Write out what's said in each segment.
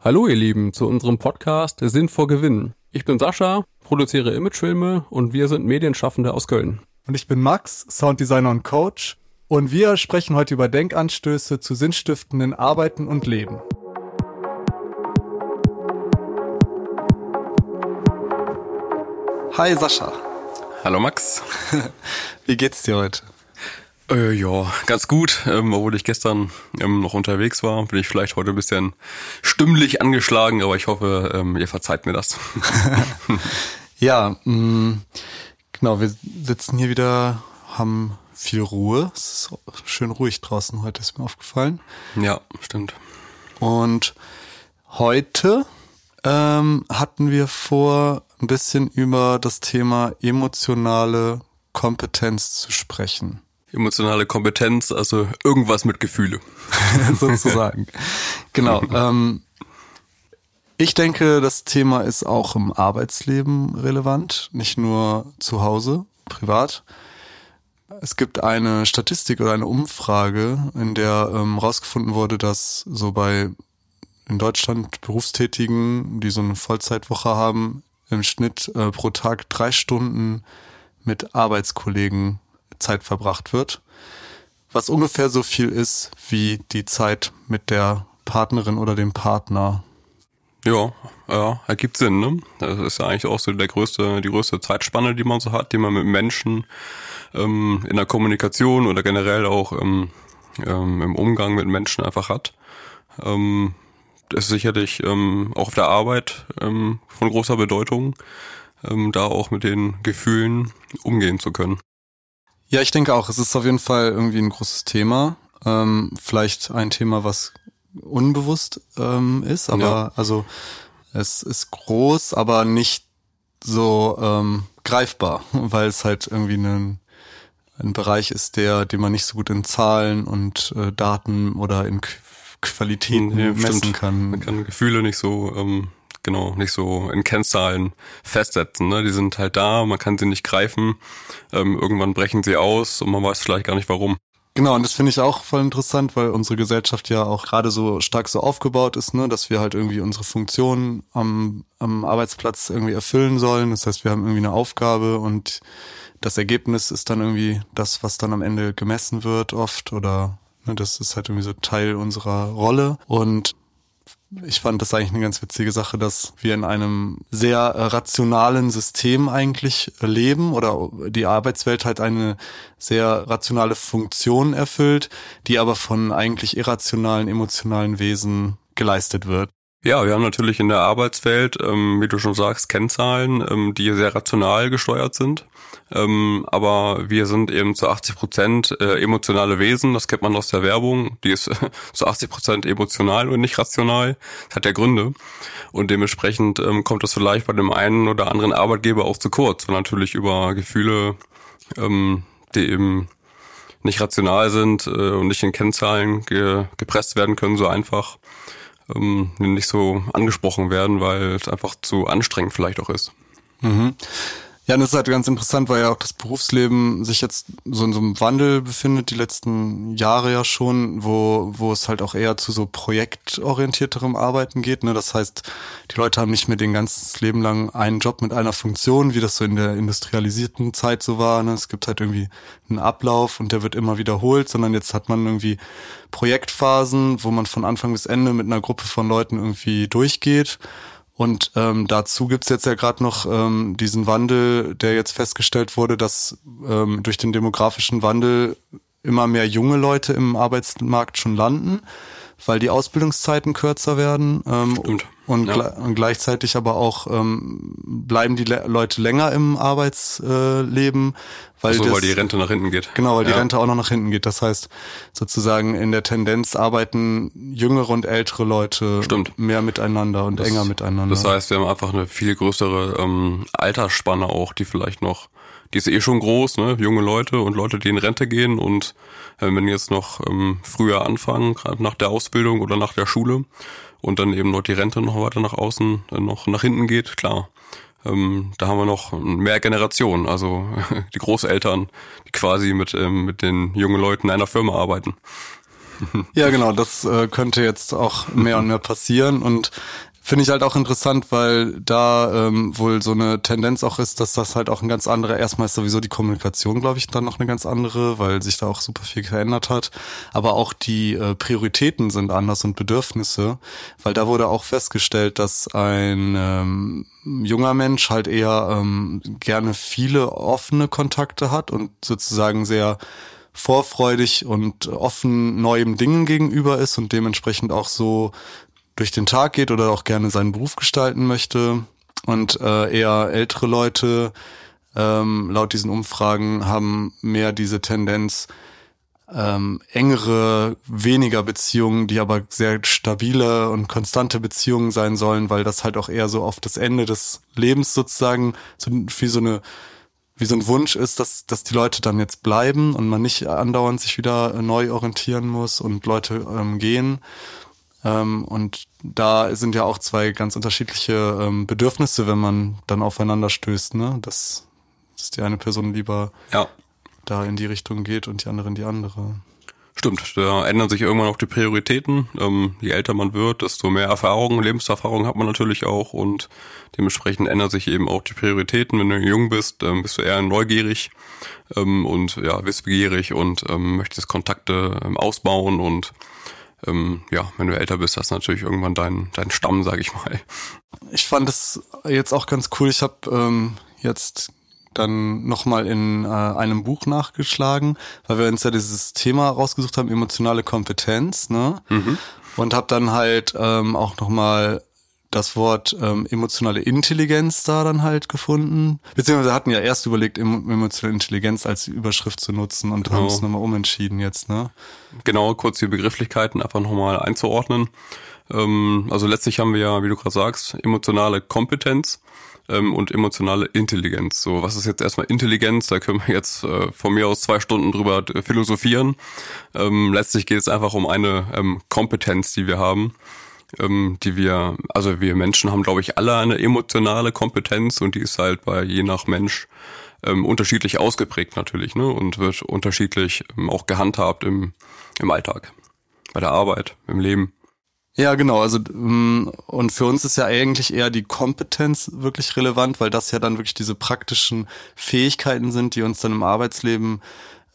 Hallo ihr Lieben zu unserem Podcast Sinn vor Gewinn. Ich bin Sascha, produziere Imagefilme und wir sind Medienschaffende aus Köln. Und ich bin Max, Sounddesigner und Coach. Und wir sprechen heute über Denkanstöße zu sinnstiftenden Arbeiten und Leben. Hi Sascha. Hallo Max. Wie geht's dir heute? Äh, ja, ganz gut. Ähm, obwohl ich gestern ähm, noch unterwegs war, bin ich vielleicht heute ein bisschen stimmlich angeschlagen, aber ich hoffe, ähm, ihr verzeiht mir das. ja, mh, mm, genau, wir sitzen hier wieder, haben viel Ruhe. Es ist schön ruhig draußen heute, ist mir aufgefallen. Ja, stimmt. Und heute ähm, hatten wir vor, ein bisschen über das Thema emotionale Kompetenz zu sprechen. Emotionale Kompetenz, also irgendwas mit Gefühle. Sozusagen. genau. Ähm, ich denke, das Thema ist auch im Arbeitsleben relevant, nicht nur zu Hause, privat. Es gibt eine Statistik oder eine Umfrage, in der ähm, rausgefunden wurde, dass so bei in Deutschland Berufstätigen, die so eine Vollzeitwoche haben, im Schnitt äh, pro Tag drei Stunden mit Arbeitskollegen Zeit verbracht wird, was ungefähr so viel ist wie die Zeit mit der Partnerin oder dem Partner. Ja, ja, ergibt Sinn, ne? Das ist ja eigentlich auch so der größte, die größte Zeitspanne, die man so hat, die man mit Menschen ähm, in der Kommunikation oder generell auch ähm, ähm, im Umgang mit Menschen einfach hat. Ähm, das ist sicherlich ähm, auch auf der Arbeit ähm, von großer Bedeutung, ähm, da auch mit den Gefühlen umgehen zu können. Ja, ich denke auch, es ist auf jeden Fall irgendwie ein großes Thema. Ähm, vielleicht ein Thema, was unbewusst ähm, ist, aber ja. also es ist groß, aber nicht so ähm, greifbar, weil es halt irgendwie ein, ein Bereich ist, der, den man nicht so gut in Zahlen und äh, Daten oder in Qualitäten nee, messen stimmt. kann. Man kann Gefühle nicht so ähm, genau, nicht so in Kennzahlen festsetzen. Ne? Die sind halt da, man kann sie nicht greifen. Ähm, irgendwann brechen sie aus und man weiß vielleicht gar nicht warum. Genau, und das finde ich auch voll interessant, weil unsere Gesellschaft ja auch gerade so stark so aufgebaut ist, ne, dass wir halt irgendwie unsere Funktion am, am Arbeitsplatz irgendwie erfüllen sollen. Das heißt, wir haben irgendwie eine Aufgabe und das Ergebnis ist dann irgendwie das, was dann am Ende gemessen wird oft oder ne, das ist halt irgendwie so Teil unserer Rolle. Und ich fand das eigentlich eine ganz witzige Sache, dass wir in einem sehr äh, rationalen System eigentlich leben oder die Arbeitswelt halt eine sehr rationale Funktion erfüllt, die aber von eigentlich irrationalen, emotionalen Wesen geleistet wird. Ja, wir haben natürlich in der Arbeitswelt, ähm, wie du schon sagst, Kennzahlen, ähm, die sehr rational gesteuert sind. Ähm, aber wir sind eben zu 80 Prozent äh, emotionale Wesen, das kennt man aus der Werbung. Die ist zu 80 Prozent emotional und nicht rational. Das hat ja Gründe. Und dementsprechend ähm, kommt das vielleicht bei dem einen oder anderen Arbeitgeber auch zu kurz, weil natürlich über Gefühle, ähm, die eben nicht rational sind äh, und nicht in Kennzahlen ge gepresst werden können, so einfach ähm, nicht so angesprochen werden, weil es einfach zu anstrengend vielleicht auch ist. Mhm. Ja, und das ist halt ganz interessant, weil ja auch das Berufsleben sich jetzt so in so einem Wandel befindet, die letzten Jahre ja schon, wo, wo es halt auch eher zu so projektorientierterem Arbeiten geht. Ne? Das heißt, die Leute haben nicht mehr den ganzen Leben lang einen Job mit einer Funktion, wie das so in der industrialisierten Zeit so war. Ne? Es gibt halt irgendwie einen Ablauf und der wird immer wiederholt, sondern jetzt hat man irgendwie Projektphasen, wo man von Anfang bis Ende mit einer Gruppe von Leuten irgendwie durchgeht und ähm, dazu gibt's jetzt ja gerade noch ähm, diesen Wandel, der jetzt festgestellt wurde, dass ähm, durch den demografischen Wandel immer mehr junge Leute im Arbeitsmarkt schon landen, weil die Ausbildungszeiten kürzer werden. Ähm, Stimmt und, ja. und gleichzeitig aber auch ähm, bleiben die Le Leute länger im Arbeitsleben, weil, so, das, weil die Rente nach hinten geht. Genau, weil ja. die Rente auch noch nach hinten geht. Das heißt, sozusagen in der Tendenz arbeiten jüngere und ältere Leute Stimmt. mehr miteinander und das, enger miteinander. Das heißt, wir haben einfach eine viel größere ähm, Altersspanne auch, die vielleicht noch die ist eh schon groß, ne? junge Leute und Leute, die in Rente gehen und äh, wenn jetzt noch ähm, früher anfangen, gerade nach der Ausbildung oder nach der Schule, und dann eben noch die Rente noch weiter nach außen, äh, noch nach hinten geht, klar. Ähm, da haben wir noch mehr Generationen, also die Großeltern, die quasi mit, ähm, mit den jungen Leuten einer Firma arbeiten. ja, genau, das äh, könnte jetzt auch mehr und mehr passieren und Finde ich halt auch interessant, weil da ähm, wohl so eine Tendenz auch ist, dass das halt auch ein ganz anderer, erstmal ist sowieso die Kommunikation, glaube ich, dann noch eine ganz andere, weil sich da auch super viel verändert hat. Aber auch die äh, Prioritäten sind anders und Bedürfnisse, weil da wurde auch festgestellt, dass ein ähm, junger Mensch halt eher ähm, gerne viele offene Kontakte hat und sozusagen sehr vorfreudig und offen neuem Dingen gegenüber ist und dementsprechend auch so durch den Tag geht oder auch gerne seinen Beruf gestalten möchte. Und äh, eher ältere Leute, ähm, laut diesen Umfragen, haben mehr diese Tendenz, ähm, engere, weniger Beziehungen, die aber sehr stabile und konstante Beziehungen sein sollen, weil das halt auch eher so auf das Ende des Lebens sozusagen so wie so eine wie so ein Wunsch ist, dass, dass die Leute dann jetzt bleiben und man nicht andauernd sich wieder neu orientieren muss und Leute ähm, gehen. Ähm, und da sind ja auch zwei ganz unterschiedliche ähm, Bedürfnisse, wenn man dann aufeinander stößt, ne? Dass, dass die eine Person lieber ja. da in die Richtung geht und die andere in die andere. Stimmt, da ändern sich irgendwann auch die Prioritäten. Ähm, je älter man wird, desto mehr Erfahrung, Lebenserfahrung hat man natürlich auch und dementsprechend ändern sich eben auch die Prioritäten. Wenn du jung bist, ähm, bist du eher neugierig ähm, und ja, wissbegierig und ähm, möchtest Kontakte ähm, ausbauen und ähm, ja, wenn du älter bist, hast du natürlich irgendwann deinen deinen Stamm, sag ich mal. Ich fand es jetzt auch ganz cool. Ich habe ähm, jetzt dann nochmal in äh, einem Buch nachgeschlagen, weil wir uns ja dieses Thema rausgesucht haben, emotionale Kompetenz, ne? Mhm. Und habe dann halt ähm, auch nochmal das Wort ähm, emotionale Intelligenz da dann halt gefunden. Beziehungsweise hatten ja erst überlegt, emotionale Intelligenz als Überschrift zu nutzen und genau. haben es nochmal umentschieden jetzt, ne? Genau, kurz die Begrifflichkeiten einfach nochmal einzuordnen. Ähm, also letztlich haben wir ja, wie du gerade sagst, emotionale Kompetenz ähm, und emotionale Intelligenz. So, was ist jetzt erstmal Intelligenz? Da können wir jetzt äh, von mir aus zwei Stunden drüber philosophieren. Ähm, letztlich geht es einfach um eine ähm, Kompetenz, die wir haben ähm, die wir, also wir Menschen haben, glaube ich, alle eine emotionale Kompetenz und die ist halt bei je nach Mensch ähm, unterschiedlich ausgeprägt natürlich, ne? Und wird unterschiedlich ähm, auch gehandhabt im, im Alltag, bei der Arbeit, im Leben. Ja, genau. Also ähm, und für uns ist ja eigentlich eher die Kompetenz wirklich relevant, weil das ja dann wirklich diese praktischen Fähigkeiten sind, die uns dann im Arbeitsleben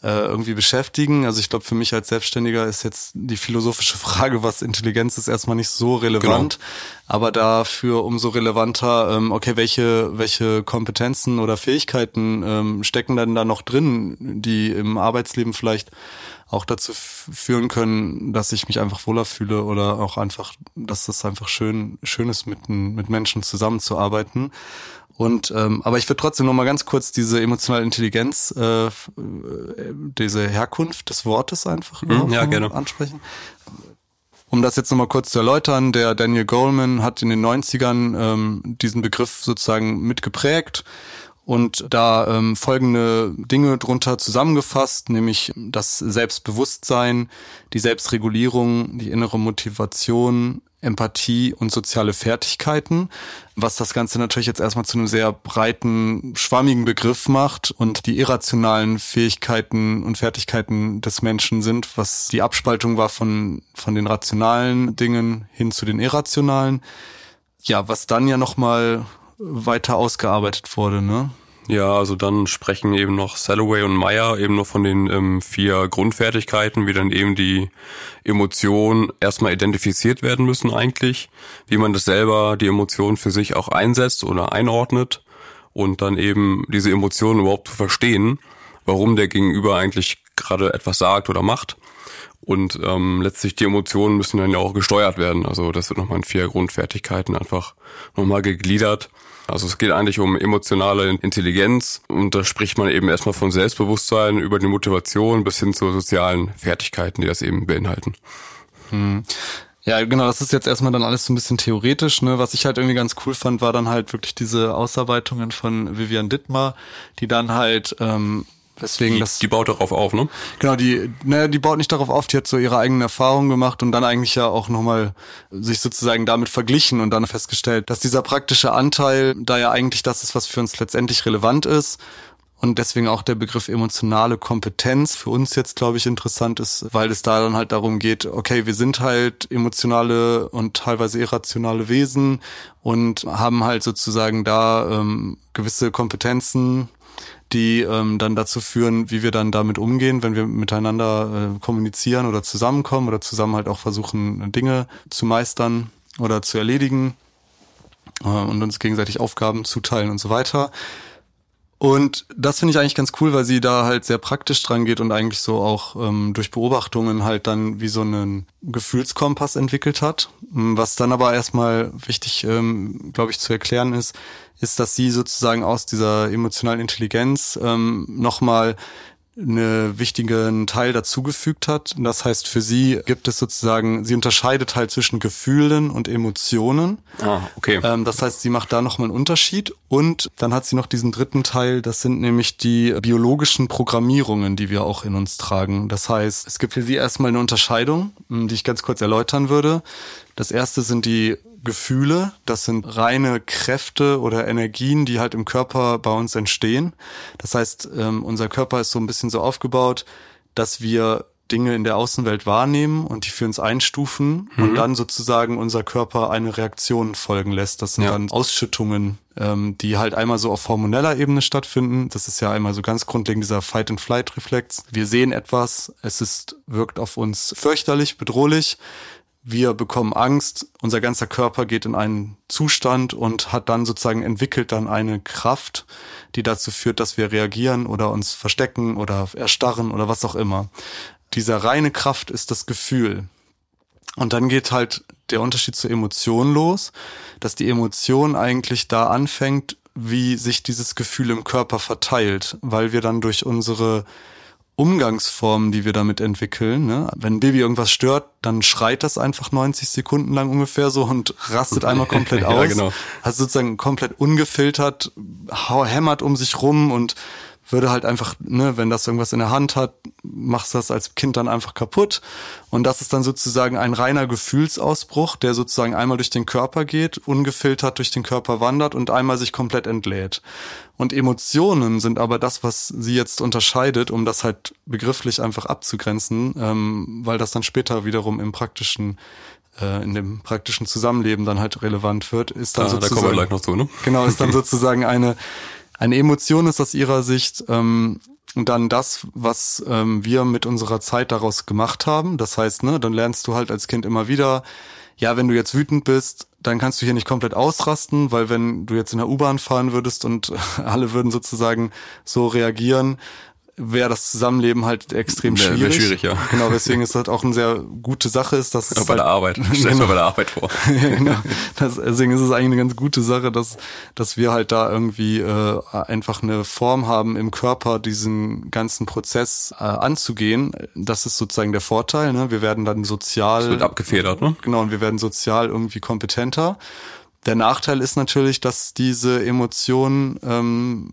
irgendwie beschäftigen. Also ich glaube, für mich als Selbstständiger ist jetzt die philosophische Frage, was Intelligenz ist, erstmal nicht so relevant. Genau. Aber dafür umso relevanter, ähm, okay, welche, welche Kompetenzen oder Fähigkeiten ähm, stecken denn da noch drin, die im Arbeitsleben vielleicht auch dazu führen können, dass ich mich einfach wohler fühle oder auch einfach, dass das einfach schön, schön ist, mit, mit Menschen zusammenzuarbeiten. Und ähm, aber ich würde trotzdem noch mal ganz kurz diese emotionale Intelligenz, äh, diese Herkunft des Wortes einfach mhm, ja, gerne. ansprechen. Um das jetzt noch mal kurz zu erläutern, der Daniel Goleman hat in den 90ern ähm, diesen Begriff sozusagen mitgeprägt und da ähm, folgende Dinge drunter zusammengefasst, nämlich das Selbstbewusstsein, die Selbstregulierung, die innere Motivation, Empathie und soziale Fertigkeiten, was das Ganze natürlich jetzt erstmal zu einem sehr breiten, schwammigen Begriff macht und die irrationalen Fähigkeiten und Fertigkeiten des Menschen sind, was die Abspaltung war von, von den rationalen Dingen hin zu den irrationalen. Ja, was dann ja nochmal weiter ausgearbeitet wurde, ne? Ja, also dann sprechen eben noch Salloway und Meyer eben noch von den ähm, vier Grundfertigkeiten, wie dann eben die Emotionen erstmal identifiziert werden müssen eigentlich, wie man das selber, die Emotionen für sich auch einsetzt oder einordnet und dann eben diese Emotionen überhaupt zu verstehen, warum der Gegenüber eigentlich gerade etwas sagt oder macht. Und ähm, letztlich die Emotionen müssen dann ja auch gesteuert werden. Also das wird nochmal in vier Grundfertigkeiten einfach nochmal gegliedert. Also es geht eigentlich um emotionale Intelligenz und da spricht man eben erstmal von Selbstbewusstsein über die Motivation bis hin zu sozialen Fertigkeiten, die das eben beinhalten. Hm. Ja, genau, das ist jetzt erstmal dann alles so ein bisschen theoretisch, ne? Was ich halt irgendwie ganz cool fand, war dann halt wirklich diese Ausarbeitungen von Vivian Dittmar, die dann halt ähm, Deswegen die, das, die baut darauf auf, ne? Genau, die, ne, die baut nicht darauf auf, die hat so ihre eigenen Erfahrungen gemacht und dann eigentlich ja auch nochmal sich sozusagen damit verglichen und dann festgestellt, dass dieser praktische Anteil da ja eigentlich das ist, was für uns letztendlich relevant ist und deswegen auch der Begriff emotionale Kompetenz für uns jetzt, glaube ich, interessant ist, weil es da dann halt darum geht, okay, wir sind halt emotionale und teilweise irrationale Wesen und haben halt sozusagen da ähm, gewisse Kompetenzen, die ähm, dann dazu führen, wie wir dann damit umgehen, wenn wir miteinander äh, kommunizieren oder zusammenkommen oder zusammen halt auch versuchen, Dinge zu meistern oder zu erledigen äh, und uns gegenseitig Aufgaben zuteilen und so weiter. Und das finde ich eigentlich ganz cool, weil sie da halt sehr praktisch dran geht und eigentlich so auch ähm, durch Beobachtungen halt dann wie so einen Gefühlskompass entwickelt hat. Was dann aber erstmal wichtig, ähm, glaube ich, zu erklären ist, ist, dass sie sozusagen aus dieser emotionalen Intelligenz ähm, nochmal eine wichtigen Teil dazugefügt hat. Das heißt, für sie gibt es sozusagen, sie unterscheidet halt zwischen Gefühlen und Emotionen. Ah, okay. Ähm, das heißt, sie macht da nochmal einen Unterschied. Und dann hat sie noch diesen dritten Teil, das sind nämlich die biologischen Programmierungen, die wir auch in uns tragen. Das heißt, es gibt für sie erstmal eine Unterscheidung, die ich ganz kurz erläutern würde. Das erste sind die Gefühle, das sind reine Kräfte oder Energien, die halt im Körper bei uns entstehen. Das heißt, ähm, unser Körper ist so ein bisschen so aufgebaut, dass wir Dinge in der Außenwelt wahrnehmen und die für uns einstufen mhm. und dann sozusagen unser Körper eine Reaktion folgen lässt. Das sind ja. dann Ausschüttungen, ähm, die halt einmal so auf hormoneller Ebene stattfinden. Das ist ja einmal so ganz grundlegend dieser Fight-and-Flight-Reflex. Wir sehen etwas, es ist, wirkt auf uns fürchterlich, bedrohlich wir bekommen Angst, unser ganzer Körper geht in einen Zustand und hat dann sozusagen entwickelt dann eine Kraft, die dazu führt, dass wir reagieren oder uns verstecken oder erstarren oder was auch immer. Dieser reine Kraft ist das Gefühl. Und dann geht halt der Unterschied zur Emotion los, dass die Emotion eigentlich da anfängt, wie sich dieses Gefühl im Körper verteilt, weil wir dann durch unsere Umgangsformen, die wir damit entwickeln. Ne? Wenn ein Baby irgendwas stört, dann schreit das einfach 90 Sekunden lang ungefähr so und rastet einmal komplett aus. ja, genau. Also sozusagen komplett ungefiltert, hämmert um sich rum und würde halt einfach, ne, wenn das irgendwas in der Hand hat, machst du das als Kind dann einfach kaputt. Und das ist dann sozusagen ein reiner Gefühlsausbruch, der sozusagen einmal durch den Körper geht, ungefiltert durch den Körper wandert und einmal sich komplett entlädt. Und Emotionen sind aber das, was sie jetzt unterscheidet, um das halt begrifflich einfach abzugrenzen, ähm, weil das dann später wiederum im praktischen äh, in dem praktischen Zusammenleben dann halt relevant wird, ist dann ah, sozusagen, da kommen wir gleich noch zu, ne? Genau, ist dann sozusagen eine eine Emotion ist aus ihrer Sicht ähm, dann das, was ähm, wir mit unserer Zeit daraus gemacht haben. Das heißt, ne, dann lernst du halt als Kind immer wieder, ja, wenn du jetzt wütend bist, dann kannst du hier nicht komplett ausrasten, weil wenn du jetzt in der U-Bahn fahren würdest und alle würden sozusagen so reagieren, wäre das Zusammenleben halt extrem schwierig. Wäre schwierig, ja. Genau, deswegen ist das auch eine sehr gute Sache ist, dass es bei halt, der Arbeit. Stell genau, bei der Arbeit vor. ja, genau. Das, deswegen ist es eigentlich eine ganz gute Sache, dass dass wir halt da irgendwie äh, einfach eine Form haben im Körper, diesen ganzen Prozess äh, anzugehen. Das ist sozusagen der Vorteil. Ne? Wir werden dann sozial. Es wird abgefedert, ne? Genau, und wir werden sozial irgendwie kompetenter. Der Nachteil ist natürlich, dass diese Emotionen ähm,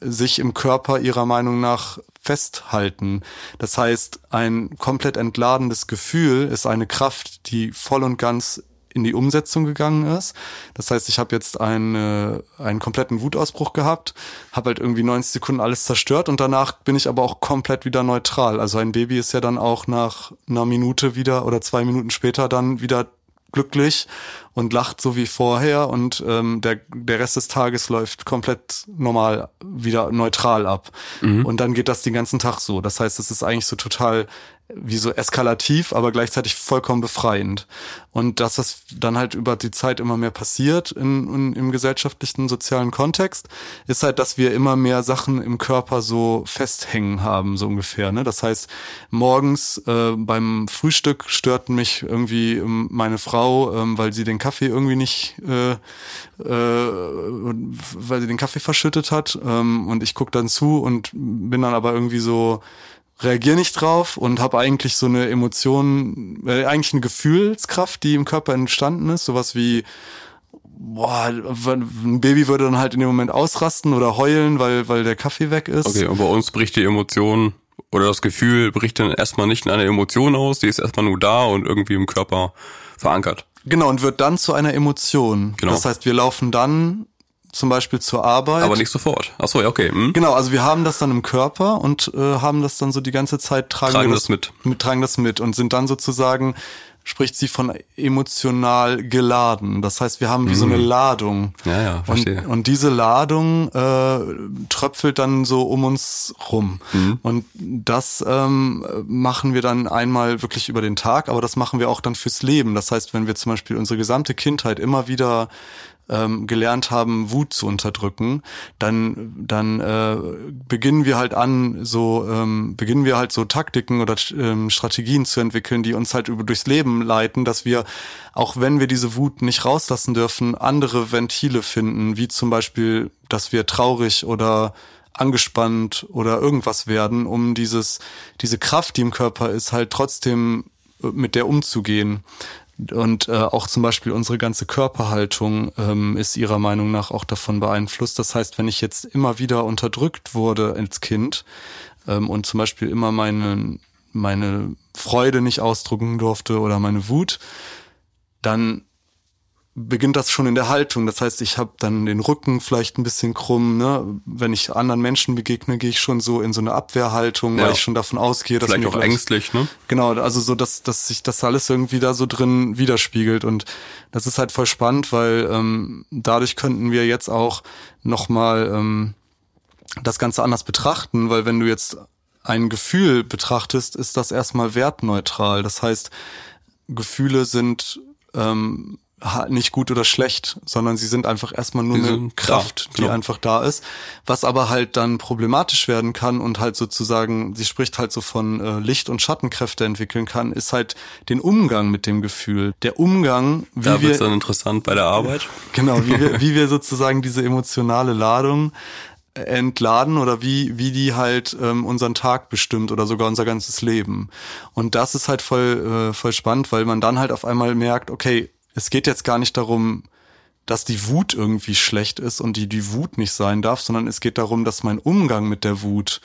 sich im Körper ihrer Meinung nach festhalten. Das heißt, ein komplett entladenes Gefühl ist eine Kraft, die voll und ganz in die Umsetzung gegangen ist. Das heißt, ich habe jetzt einen, einen kompletten Wutausbruch gehabt, habe halt irgendwie 90 Sekunden alles zerstört und danach bin ich aber auch komplett wieder neutral. Also ein Baby ist ja dann auch nach einer Minute wieder oder zwei Minuten später dann wieder glücklich und lacht so wie vorher und ähm, der, der Rest des Tages läuft komplett normal wieder neutral ab. Mhm. Und dann geht das den ganzen Tag so. Das heißt, es ist eigentlich so total wie so eskalativ, aber gleichzeitig vollkommen befreiend. Und das, was dann halt über die Zeit immer mehr passiert in, in, im gesellschaftlichen, sozialen Kontext, ist halt, dass wir immer mehr Sachen im Körper so festhängen haben, so ungefähr. Ne? Das heißt, morgens äh, beim Frühstück stört mich irgendwie ähm, meine Frau, ähm, weil sie den Kaffee irgendwie nicht, äh, äh, weil sie den Kaffee verschüttet hat. Ähm, und ich guck dann zu und bin dann aber irgendwie so reagiere nicht drauf und habe eigentlich so eine Emotion, äh, eigentlich eine Gefühlskraft, die im Körper entstanden ist, sowas wie boah, ein Baby würde dann halt in dem Moment ausrasten oder heulen, weil weil der Kaffee weg ist. Okay, und bei uns bricht die Emotion oder das Gefühl bricht dann erstmal nicht in einer Emotion aus, die ist erstmal nur da und irgendwie im Körper verankert. Genau, und wird dann zu einer Emotion. Genau. Das heißt, wir laufen dann zum Beispiel zur Arbeit. Aber nicht sofort. Ach so, ja, okay. Hm. Genau, also wir haben das dann im Körper und äh, haben das dann so die ganze Zeit tragen, Tragen wir das mit. mit tragen das mit und sind dann sozusagen spricht sie von emotional geladen. Das heißt, wir haben wie so eine Ladung. Mhm. Ja, ja, verstehe. Und, und diese Ladung äh, tröpfelt dann so um uns rum. Mhm. Und das ähm, machen wir dann einmal wirklich über den Tag, aber das machen wir auch dann fürs Leben. Das heißt, wenn wir zum Beispiel unsere gesamte Kindheit immer wieder ähm, gelernt haben, Wut zu unterdrücken, dann dann äh, beginnen wir halt an, so ähm, beginnen wir halt so Taktiken oder ähm, Strategien zu entwickeln, die uns halt über durchs Leben leiten, dass wir auch wenn wir diese Wut nicht rauslassen dürfen, andere Ventile finden, wie zum Beispiel, dass wir traurig oder angespannt oder irgendwas werden, um dieses diese Kraft, die im Körper ist, halt trotzdem äh, mit der umzugehen. Und äh, auch zum Beispiel unsere ganze Körperhaltung ähm, ist ihrer Meinung nach auch davon beeinflusst. Das heißt, wenn ich jetzt immer wieder unterdrückt wurde als Kind ähm, und zum Beispiel immer meine, meine Freude nicht ausdrücken durfte oder meine Wut, dann beginnt das schon in der Haltung. Das heißt, ich habe dann den Rücken vielleicht ein bisschen krumm. Ne? Wenn ich anderen Menschen begegne, gehe ich schon so in so eine Abwehrhaltung, Ja. weil ich schon davon ausgehe, dass Vielleicht auch gleich- ängstlich, ne? Genau, also so, dass, dass sich das alles irgendwie da so drin widerspiegelt. Und das ist halt voll spannend, weil ähm, dadurch könnten wir jetzt auch nochmal ähm, das Ganze anders betrachten, weil wenn du jetzt ein Gefühl betrachtest, ist das erstmal wertneutral. Das heißt, Gefühle sind ähm, nicht gut oder schlecht, sondern sie sind einfach erstmal nur eine sind da, Kraft, die genau. einfach da ist. Was aber halt dann problematisch werden kann und halt sozusagen, sie spricht halt so von äh, Licht- und Schattenkräfte entwickeln kann, ist halt den Umgang mit dem Gefühl. Der Umgang, wie Da wir wird's dann interessant bei der Arbeit. Genau, wie wir, wie wir sozusagen diese emotionale Ladung äh, entladen oder wie, wie die halt ähm, unseren Tag bestimmt oder sogar unser ganzes Leben. Und das ist halt voll, äh, voll spannend, weil man dann halt auf einmal merkt, okay, es geht jetzt gar nicht darum, dass die Wut irgendwie schlecht ist und die die Wut nicht sein darf, sondern es geht darum, dass mein Umgang mit der Wut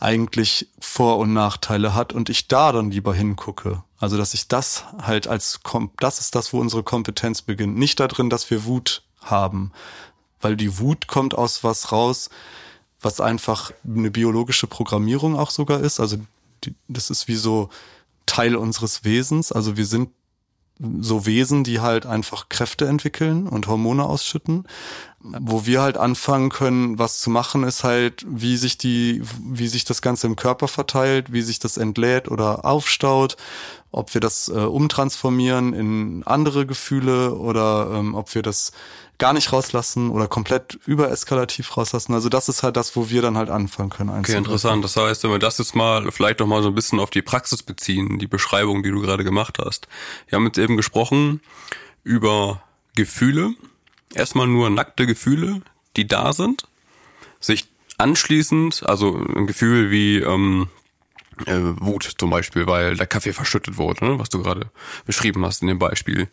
eigentlich Vor- und Nachteile hat und ich da dann lieber hingucke. Also, dass ich das halt als, das ist das, wo unsere Kompetenz beginnt. Nicht darin, dass wir Wut haben, weil die Wut kommt aus was raus, was einfach eine biologische Programmierung auch sogar ist. Also, die, das ist wie so Teil unseres Wesens. Also, wir sind so Wesen, die halt einfach Kräfte entwickeln und Hormone ausschütten. Wo wir halt anfangen können, was zu machen, ist halt, wie sich die, wie sich das Ganze im Körper verteilt, wie sich das entlädt oder aufstaut, ob wir das äh, umtransformieren in andere Gefühle oder ähm, ob wir das gar nicht rauslassen oder komplett übereskalativ rauslassen. Also das ist halt das, wo wir dann halt anfangen können. Okay, interessant. Das heißt, wenn wir das jetzt mal vielleicht noch mal so ein bisschen auf die Praxis beziehen, die Beschreibung, die du gerade gemacht hast. Wir haben jetzt eben gesprochen über Gefühle. Erstmal nur nackte Gefühle, die da sind. Sich anschließend, also ein Gefühl wie ähm, äh, Wut zum Beispiel, weil der Kaffee verschüttet wurde, ne, was du gerade beschrieben hast in dem Beispiel.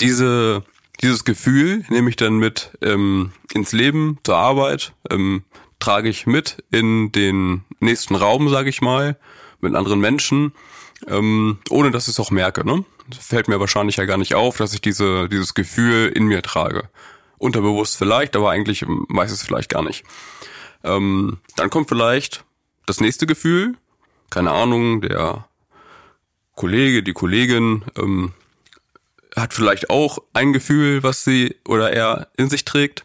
Diese, dieses Gefühl nehme ich dann mit ähm, ins Leben, zur Arbeit, ähm, trage ich mit in den nächsten Raum, sage ich mal, mit anderen Menschen, ähm, ohne dass ich es auch merke. Ne? Das fällt mir wahrscheinlich ja gar nicht auf, dass ich diese, dieses Gefühl in mir trage. Unterbewusst vielleicht, aber eigentlich weiß es vielleicht gar nicht. Ähm, dann kommt vielleicht das nächste Gefühl, keine Ahnung, der Kollege, die Kollegin ähm, hat vielleicht auch ein Gefühl, was sie oder er in sich trägt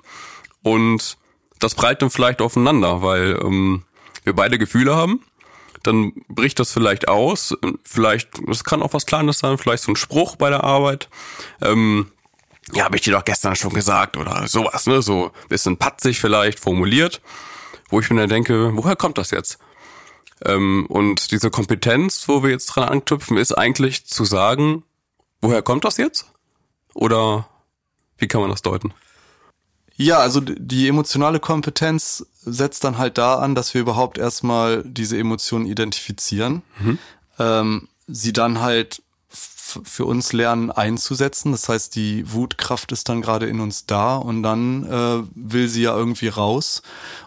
und das breitet dann vielleicht aufeinander, weil ähm, wir beide Gefühle haben. Dann bricht das vielleicht aus. Vielleicht, das kann auch was Kleines sein, vielleicht so ein Spruch bei der Arbeit. Ähm, ja, habe ich dir doch gestern schon gesagt oder sowas, ne? So bisschen patzig vielleicht formuliert, wo ich mir dann denke, woher kommt das jetzt? Ähm, und diese Kompetenz, wo wir jetzt dran anknüpfen, ist eigentlich zu sagen, woher kommt das jetzt? Oder wie kann man das deuten? Ja, also die emotionale Kompetenz setzt dann halt da an, dass wir überhaupt erstmal diese Emotionen identifizieren, ähm, sie dann halt für uns lernen einzusetzen. Das heißt, die Wutkraft ist dann gerade in uns da und dann äh, will sie ja irgendwie raus.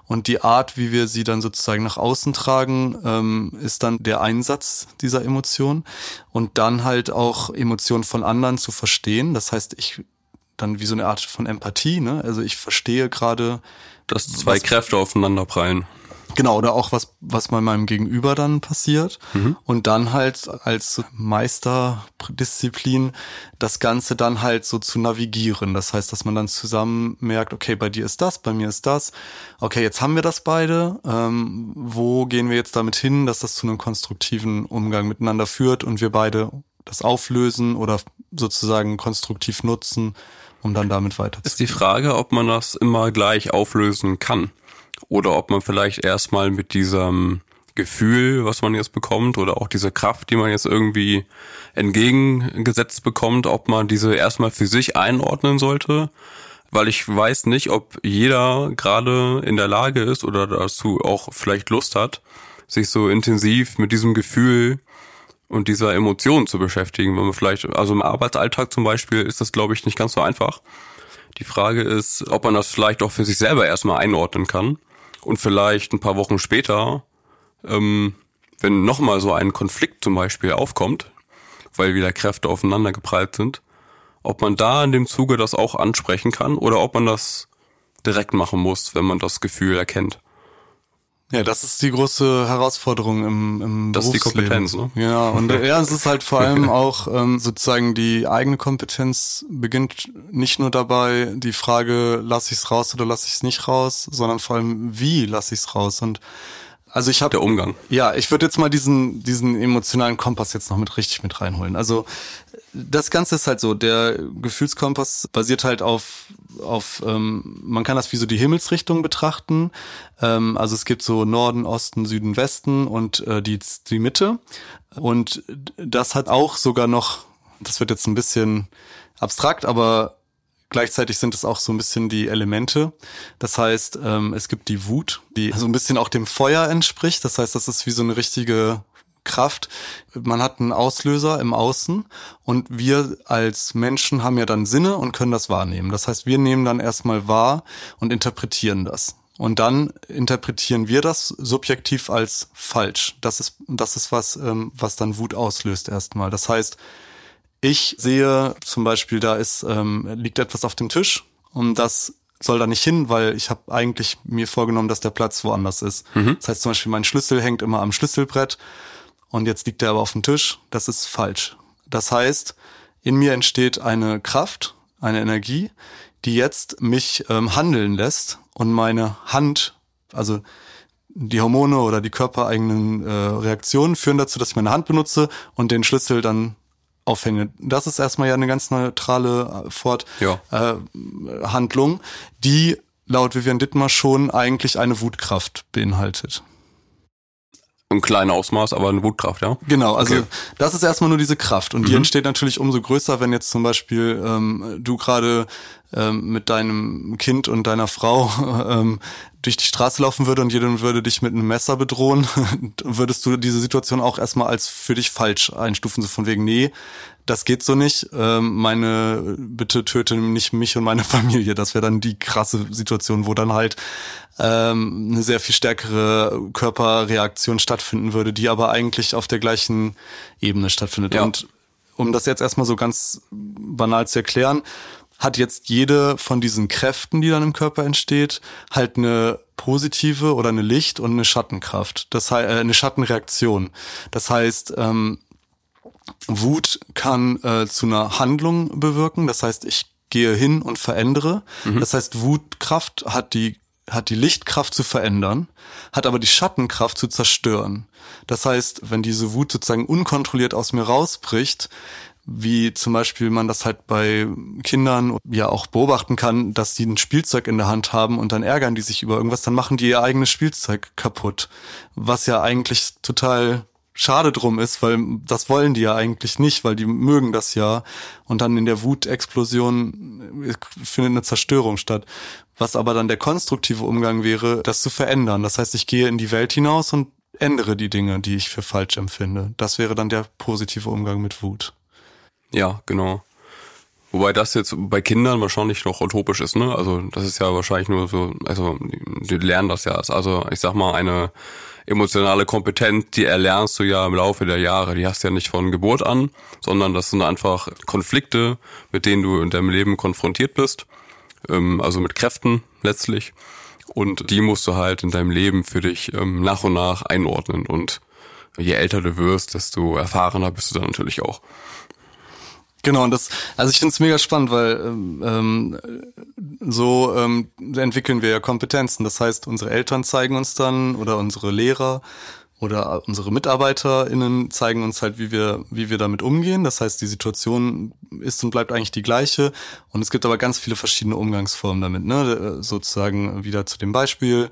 Und die Art, wie wir sie dann sozusagen nach außen tragen, ähm, ist dann der Einsatz dieser Emotion und dann halt auch Emotionen von anderen zu verstehen. Das heißt, ich dann wie so eine Art von Empathie, ne? Also ich verstehe gerade. Dass zwei Kräfte aufeinander prallen. Genau, oder auch was, was bei meinem Gegenüber dann passiert. Mhm. Und dann halt als Meisterdisziplin das Ganze dann halt so zu navigieren. Das heißt, dass man dann zusammen merkt, okay, bei dir ist das, bei mir ist das. Okay, jetzt haben wir das beide. Ähm, wo gehen wir jetzt damit hin, dass das zu einem konstruktiven Umgang miteinander führt und wir beide das auflösen oder sozusagen konstruktiv nutzen, um dann damit weiter Ist die Frage, ob man das immer gleich auflösen kann oder ob man vielleicht erstmal mit diesem Gefühl, was man jetzt bekommt oder auch diese Kraft, die man jetzt irgendwie entgegengesetzt bekommt, ob man diese erstmal für sich einordnen sollte, weil ich weiß nicht, ob jeder gerade in der Lage ist oder dazu auch vielleicht Lust hat, sich so intensiv mit diesem Gefühl und dieser Emotion zu beschäftigen. Wenn man vielleicht, also im Arbeitsalltag zum Beispiel ist das, glaube ich, nicht ganz so einfach. Die Frage ist, ob man das vielleicht auch für sich selber erstmal einordnen kann und vielleicht ein paar Wochen später, ähm, wenn nochmal so ein Konflikt zum Beispiel aufkommt, weil wieder Kräfte aufeinander geprallt sind, ob man da in dem Zuge das auch ansprechen kann oder ob man das direkt machen muss, wenn man das Gefühl erkennt. Ja, das ist die große Herausforderung im, im Das ist die Berufsleben. Kompetenz, ne? Ja, und äh, ja, es ist halt vor allem auch ähm, sozusagen die eigene Kompetenz beginnt nicht nur dabei, die Frage, lasse ich es raus oder lasse ich es nicht raus, sondern vor allem, wie lasse ich es raus. Und also ich habe Der Umgang. ja, ich würde jetzt mal diesen diesen emotionalen Kompass jetzt noch mit richtig mit reinholen. Also das Ganze ist halt so, der Gefühlskompass basiert halt auf auf ähm, man kann das wie so die Himmelsrichtung betrachten. Ähm, also es gibt so Norden, Osten, Süden, Westen und äh, die die Mitte und das hat auch sogar noch, das wird jetzt ein bisschen abstrakt, aber Gleichzeitig sind es auch so ein bisschen die Elemente. Das heißt, ähm, es gibt die Wut, die so ein bisschen auch dem Feuer entspricht. Das heißt, das ist wie so eine richtige Kraft. Man hat einen Auslöser im Außen und wir als Menschen haben ja dann Sinne und können das wahrnehmen. Das heißt, wir nehmen dann erstmal wahr und interpretieren das. Und dann interpretieren wir das subjektiv als falsch. Das ist, das ist was, ähm, was dann Wut auslöst erstmal. Das heißt, ich sehe zum Beispiel, da ist ähm, liegt etwas auf dem Tisch und das soll da nicht hin, weil ich habe eigentlich mir vorgenommen, dass der Platz woanders ist. Das heißt zum Beispiel, mein Schlüssel hängt immer am Schlüsselbrett und jetzt liegt der aber auf dem Tisch. Das ist falsch. Das heißt, in mir entsteht eine Kraft, eine Energie, die jetzt mich ähm, handeln lässt und meine Hand, also die Hormone oder die körpereigenen äh, Reaktionen führen dazu, dass ich meine Hand benutze und den Schlüssel dann aufhänge. Das ist erstmal ja eine ganz neutrale äh, Fort Ja. äh, Handlung, die laut Vivian Dittmar schon eigentlich eine Wutkraft beinhaltet. Ein kleines Ausmaß, aber eine Wutkraft, ja? Genau, also Okay. das ist erstmal nur diese Kraft und die Mhm. entsteht natürlich umso größer, wenn jetzt zum Beispiel ähm, du gerade ähm, mit deinem Kind und deiner Frau ähm, durch die Straße laufen würde und jeder würde dich mit einem Messer bedrohen, würdest du diese Situation auch erstmal als für dich falsch einstufen, so von wegen, nee, das geht so nicht, ähm, meine, bitte töte nicht mich und meine Familie. Das wäre dann die krasse Situation, wo dann halt ähm, eine sehr viel stärkere Körperreaktion stattfinden würde, die aber eigentlich auf der gleichen Ebene stattfindet. Ja. Und um das jetzt erstmal so ganz banal zu erklären, hat jetzt jede von diesen Kräften, die dann im Körper entsteht, halt eine positive oder eine Licht- und eine Schattenkraft. Das heißt, äh, eine Schattenreaktion. Das heißt, ähm, Wut kann äh, zu einer Handlung bewirken. Das heißt, ich gehe hin und verändere. Das heißt, Wutkraft hat die hat die Lichtkraft zu verändern, hat aber die Schattenkraft zu zerstören. Das heißt, wenn diese Wut sozusagen unkontrolliert aus mir rausbricht, wie zum Beispiel man das halt bei Kindern ja auch beobachten kann, dass die ein Spielzeug in der Hand haben und dann ärgern die sich über irgendwas, dann machen die ihr eigenes Spielzeug kaputt. Was ja eigentlich total schade drum ist, weil das wollen die ja eigentlich nicht, weil die mögen das ja. Und dann in der Wutexplosion äh, findet eine Zerstörung statt. Was aber dann der konstruktive Umgang wäre, das zu verändern. Das heißt, ich gehe in die Welt hinaus und ändere die Dinge, die ich für falsch empfinde. Das wäre dann der positive Umgang mit Wut. Ja, genau. Wobei das jetzt bei Kindern wahrscheinlich noch utopisch ist, ne? Also das ist ja wahrscheinlich nur so, also die lernen das ja. Also ich sag mal, eine emotionale Kompetenz, die erlernst du ja im Laufe der Jahre. Die hast du ja nicht von Geburt an, sondern das sind einfach Konflikte, mit denen du in deinem Leben konfrontiert bist. Ähm, also mit Kräften letztlich. Und die musst du halt in deinem Leben für dich ähm, nach und nach einordnen. Und je älter du wirst, desto erfahrener bist du dann natürlich auch. Genau, und das, also ich finde es mega spannend, weil ähm, so ähm, entwickeln wir ja Kompetenzen. Das heißt, unsere Eltern zeigen uns dann oder unsere Lehrer oder unsere MitarbeiterInnen zeigen uns halt, wie wir, wie wir damit umgehen. Das heißt, die Situation ist und bleibt eigentlich die gleiche. Und es gibt aber ganz viele verschiedene Umgangsformen damit, ne? Sozusagen wieder zu dem Beispiel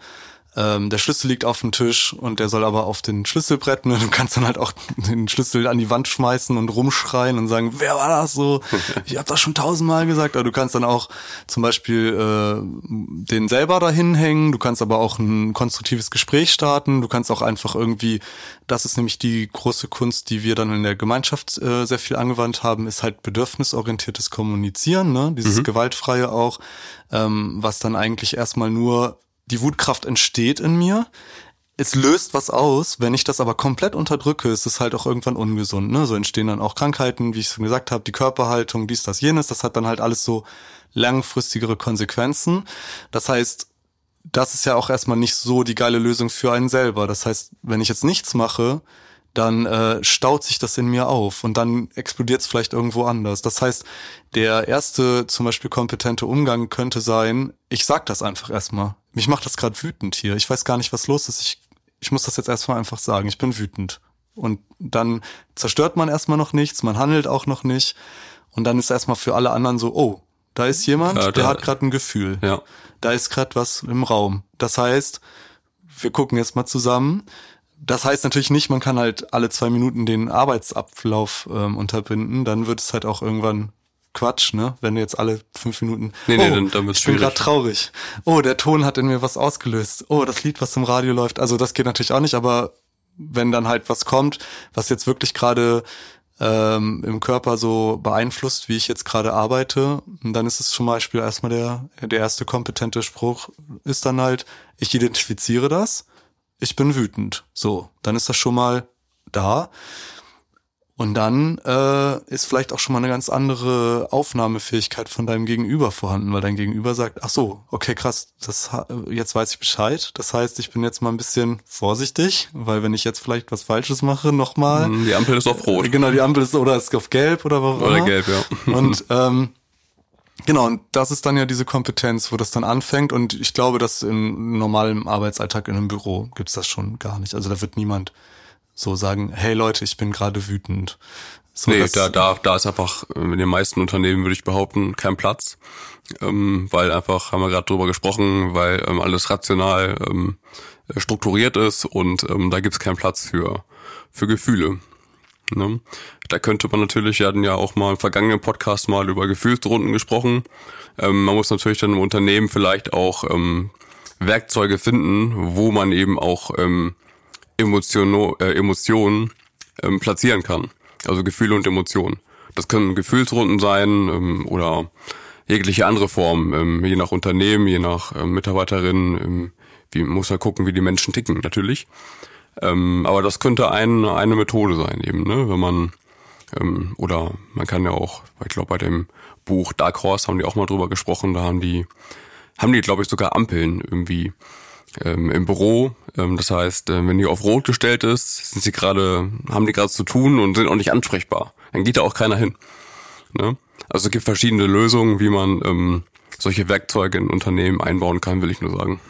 ähm, der Schlüssel liegt auf dem Tisch und der soll aber auf den Schlüsselbrett. Ne? Du kannst dann halt auch den Schlüssel an die Wand schmeißen und rumschreien und sagen, wer war das so? Ich habe das schon tausendmal gesagt. Aber du kannst dann auch zum Beispiel äh, den selber dahin hängen. Du kannst aber auch ein konstruktives Gespräch starten. Du kannst auch einfach irgendwie, das ist nämlich die große Kunst, die wir dann in der Gemeinschaft äh, sehr viel angewandt haben, ist halt bedürfnisorientiertes Kommunizieren, ne? dieses mhm. gewaltfreie auch, ähm, was dann eigentlich erstmal nur die Wutkraft entsteht in mir. Es löst was aus, wenn ich das aber komplett unterdrücke, ist es halt auch irgendwann ungesund. Ne? So entstehen dann auch Krankheiten, wie ich schon gesagt habe, die Körperhaltung, dies, das, jenes. Das hat dann halt alles so langfristigere Konsequenzen. Das heißt, das ist ja auch erstmal nicht so die geile Lösung für einen selber. Das heißt, wenn ich jetzt nichts mache, dann äh, staut sich das in mir auf und dann explodiert es vielleicht irgendwo anders. Das heißt, der erste zum Beispiel kompetente Umgang könnte sein, ich sag das einfach erstmal. Mich macht das gerade wütend hier. Ich weiß gar nicht, was los ist. Ich, ich muss das jetzt erstmal einfach sagen. Ich bin wütend. Und dann zerstört man erstmal noch nichts, man handelt auch noch nicht. Und dann ist erstmal für alle anderen so, oh, da ist jemand, ja, der hat gerade ein Gefühl. Ja. Da ist gerade was im Raum. Das heißt, wir gucken jetzt mal zusammen das heißt natürlich nicht, man kann halt alle zwei Minuten den Arbeitsablauf ähm, unterbinden. Dann wird es halt auch irgendwann Quatsch, ne? Wenn jetzt alle fünf Minuten. Nee, nee, oh, dann, dann ich bin gerade traurig. Oh, der Ton hat in mir was ausgelöst. Oh, das Lied, was im Radio läuft. Also das geht natürlich auch nicht, aber wenn dann halt was kommt, was jetzt wirklich gerade ähm, im Körper so beeinflusst, wie ich jetzt gerade arbeite, dann ist es zum Beispiel erstmal der, der erste kompetente Spruch, ist dann halt, ich identifiziere das ich bin wütend. So, dann ist das schon mal da. Und dann äh, ist vielleicht auch schon mal eine ganz andere Aufnahmefähigkeit von deinem Gegenüber vorhanden, weil dein Gegenüber sagt, ach so, okay, krass, das jetzt weiß ich Bescheid. Das heißt, ich bin jetzt mal ein bisschen vorsichtig, weil wenn ich jetzt vielleicht was Falsches mache, nochmal. Mhm, die Ampel ist auf Rot. Genau, die Ampel ist oder ist auf Gelb oder warum. Oder gelb, ja. Und ähm, Genau, und das ist dann ja diese Kompetenz, wo das dann anfängt. Und ich glaube, dass im normalen Arbeitsalltag in einem Büro gibt's das schon gar nicht. Also da wird niemand so sagen, hey Leute, ich bin gerade wütend. So, nee, da, da, da ist einfach in den meisten Unternehmen, würde ich behaupten, kein Platz. Ähm, weil einfach, haben wir gerade drüber gesprochen, weil ähm, alles rational ähm, strukturiert ist und ähm, da gibt's keinen Platz für, für Gefühle. Ne? Da könnte man natürlich, wir hatten ja auch mal im vergangenen Podcast mal über Gefühlsrunden gesprochen. Ähm, man muss natürlich dann im Unternehmen vielleicht auch ähm, Werkzeuge finden, wo man eben auch ähm, Emotion, äh, Emotionen ähm, platzieren kann. Also Gefühle und Emotionen. Das können Gefühlsrunden sein ähm, oder jegliche andere Form, ähm, je nach Unternehmen, je nach ähm, Mitarbeiterin. Ähm, wie muss man gucken, wie die Menschen ticken, natürlich. Ähm, aber das könnte ein, eine Methode sein eben, ne? wenn man ähm, oder man kann ja auch, ich glaube bei dem Buch Dark Horse haben die auch mal drüber gesprochen, da haben die haben die glaube ich sogar Ampeln irgendwie ähm, im Büro. Ähm, das heißt, äh, wenn die auf Rot gestellt ist, sind sie gerade haben die gerade zu tun und sind auch nicht ansprechbar. Dann geht da auch keiner hin. Ne? Also es gibt verschiedene Lösungen, wie man ähm, solche Werkzeuge in Unternehmen einbauen kann, will ich nur sagen.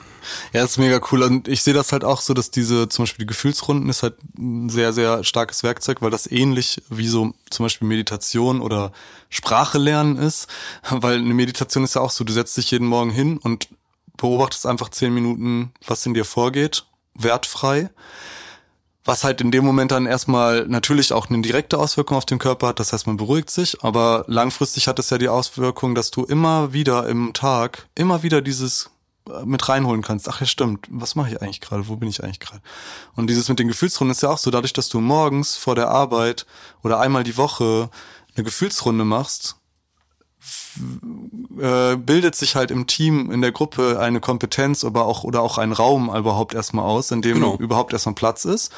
Ja, ist mega cool. Und ich sehe das halt auch so, dass diese, zum Beispiel die Gefühlsrunden ist halt ein sehr, sehr starkes Werkzeug, weil das ähnlich wie so zum Beispiel Meditation oder Sprache lernen ist. Weil eine Meditation ist ja auch so, du setzt dich jeden Morgen hin und beobachtest einfach zehn Minuten, was in dir vorgeht, wertfrei. Was halt in dem Moment dann erstmal natürlich auch eine direkte Auswirkung auf den Körper hat, das heißt, man beruhigt sich, aber langfristig hat es ja die Auswirkung, dass du immer wieder im Tag, immer wieder dieses mit reinholen kannst. Ach ja, stimmt. Was mache ich eigentlich gerade? Wo bin ich eigentlich gerade? Und dieses mit den Gefühlsrunden ist ja auch so, dadurch, dass du morgens vor der Arbeit oder einmal die Woche eine Gefühlsrunde machst, äh, bildet sich halt im Team, in der Gruppe eine Kompetenz, aber auch oder auch ein Raum überhaupt erstmal aus, in dem Genau. überhaupt erstmal Platz ist.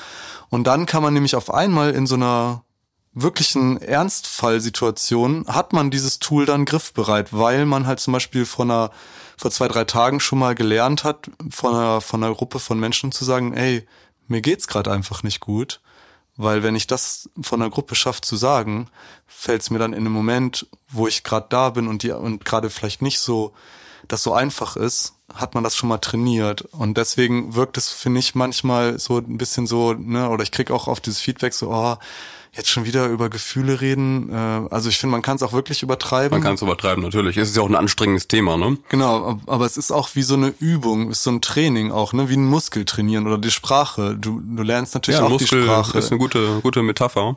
Und dann kann man nämlich auf einmal in so einer wirklichen Ernstfallsituation hat man dieses Tool dann griffbereit, weil man halt zum Beispiel vor einer vor zwei drei Tagen schon mal gelernt hat von einer von einer Gruppe von Menschen zu sagen, ey, mir geht's gerade einfach nicht gut, weil wenn ich das von einer Gruppe schaffe zu sagen, fällt es mir dann in einem Moment, wo ich gerade da bin und die und gerade vielleicht nicht so das so einfach ist, hat man das schon mal trainiert und deswegen wirkt es finde ich manchmal so ein bisschen so, ne, oder ich krieg auch oft dieses Feedback so, oh, jetzt schon wieder über Gefühle reden. Äh, also ich finde, man kann es auch wirklich übertreiben. Man kann es übertreiben, natürlich. Es ist ja auch ein anstrengendes Thema, ne? Genau, ab- aber es ist auch wie so eine Übung, ist so ein Training auch, ne, wie ein Muskel trainieren oder die Sprache. Du, du lernst natürlich Ja, auch Muskel die Sprache. ist eine gute, gute Metapher,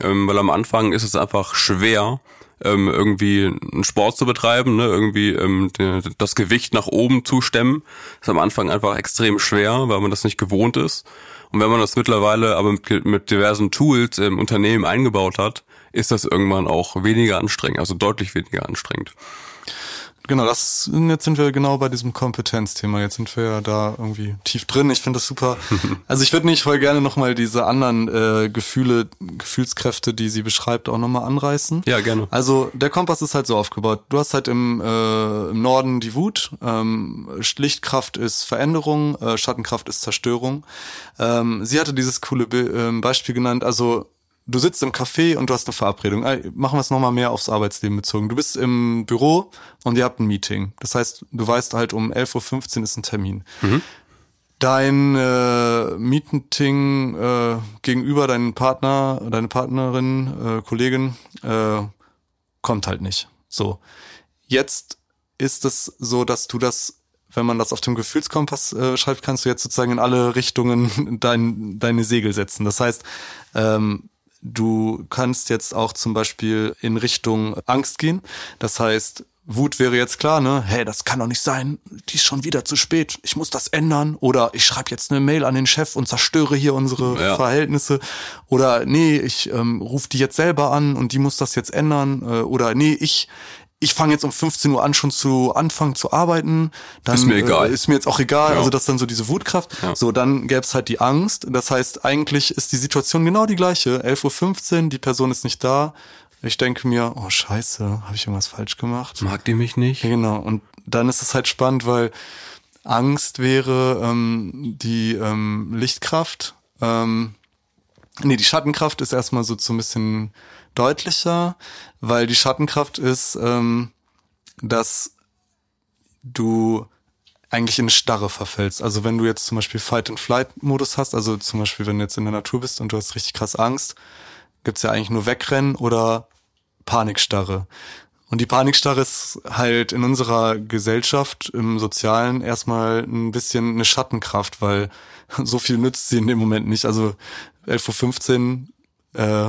ähm, weil am Anfang ist es einfach schwer, ähm, irgendwie einen Sport zu betreiben, ne? irgendwie ähm, de- das Gewicht nach oben zu stemmen. ist am Anfang einfach extrem schwer, weil man das nicht gewohnt ist. Und wenn man das mittlerweile aber mit, mit diversen Tools im Unternehmen eingebaut hat, ist das irgendwann auch weniger anstrengend, also deutlich weniger anstrengend. Genau, das jetzt sind wir genau bei diesem Kompetenzthema. Jetzt sind wir ja da irgendwie tief drin. Ich finde das super. Also ich würde nicht voll gerne nochmal diese anderen äh, Gefühle, Gefühlskräfte, die sie beschreibt, auch nochmal anreißen. Ja, gerne. Also der Kompass ist halt so aufgebaut. Du hast halt im, äh, im Norden die Wut, ähm, Lichtkraft ist Veränderung, äh, Schattenkraft ist Zerstörung. Ähm, sie hatte dieses coole Be ähm, Beispiel genannt, also du sitzt im Café und du hast eine Verabredung. Machen wir es nochmal mehr aufs Arbeitsleben bezogen. Du bist im Büro und ihr habt ein Meeting. Das heißt, du weißt halt, um 11.15 Uhr ist ein Termin. Dein äh, Meeting äh, gegenüber deinen Partner, deine Partnerin, äh, Kollegin äh, kommt halt nicht. So. Jetzt ist es so, dass du das, wenn man das auf dem Gefühlskompass äh, schreibt, kannst du jetzt sozusagen in alle Richtungen dein, deine Segel setzen. Das heißt, ähm, du kannst jetzt auch zum Beispiel in Richtung Angst gehen. Das heißt, Wut wäre jetzt klar, ne? Hey, das kann doch nicht sein. Die ist schon wieder zu spät. Ich muss das ändern. Oder ich schreibe jetzt eine Mail an den Chef und zerstöre hier unsere Ja. Verhältnisse. Oder nee, ich ähm, rufe die jetzt selber an und die muss das jetzt ändern. Äh, oder nee, ich ich fange jetzt um 15 Uhr an, schon zu anfangen zu arbeiten. Dann, Ist mir egal. Äh, ist mir jetzt auch egal. Ja. Also das ist dann so diese Wutkraft. Ja. So, dann gäb's halt die Angst. Das heißt, eigentlich ist die Situation genau die gleiche. 11.15 Uhr, die Person ist nicht da. Ich denke mir, oh scheiße, habe ich irgendwas falsch gemacht? Mag die mich nicht? Ja, genau. Und dann ist es halt spannend, weil Angst wäre ähm, die ähm, Lichtkraft. Ähm, nee, die Schattenkraft ist erstmal so, so ein bisschen deutlicher, weil die Schattenkraft ist, ähm, dass du eigentlich in Starre verfällst. Also wenn du jetzt zum Beispiel Fight-and-Flight-Modus hast, also zum Beispiel wenn du jetzt in der Natur bist und du hast richtig krass Angst, gibt's ja eigentlich nur Wegrennen oder Panikstarre. Und die Panikstarre ist halt in unserer Gesellschaft, im Sozialen erstmal ein bisschen eine Schattenkraft, weil so viel nützt sie in dem Moment nicht. Also 11.15 Uhr, äh,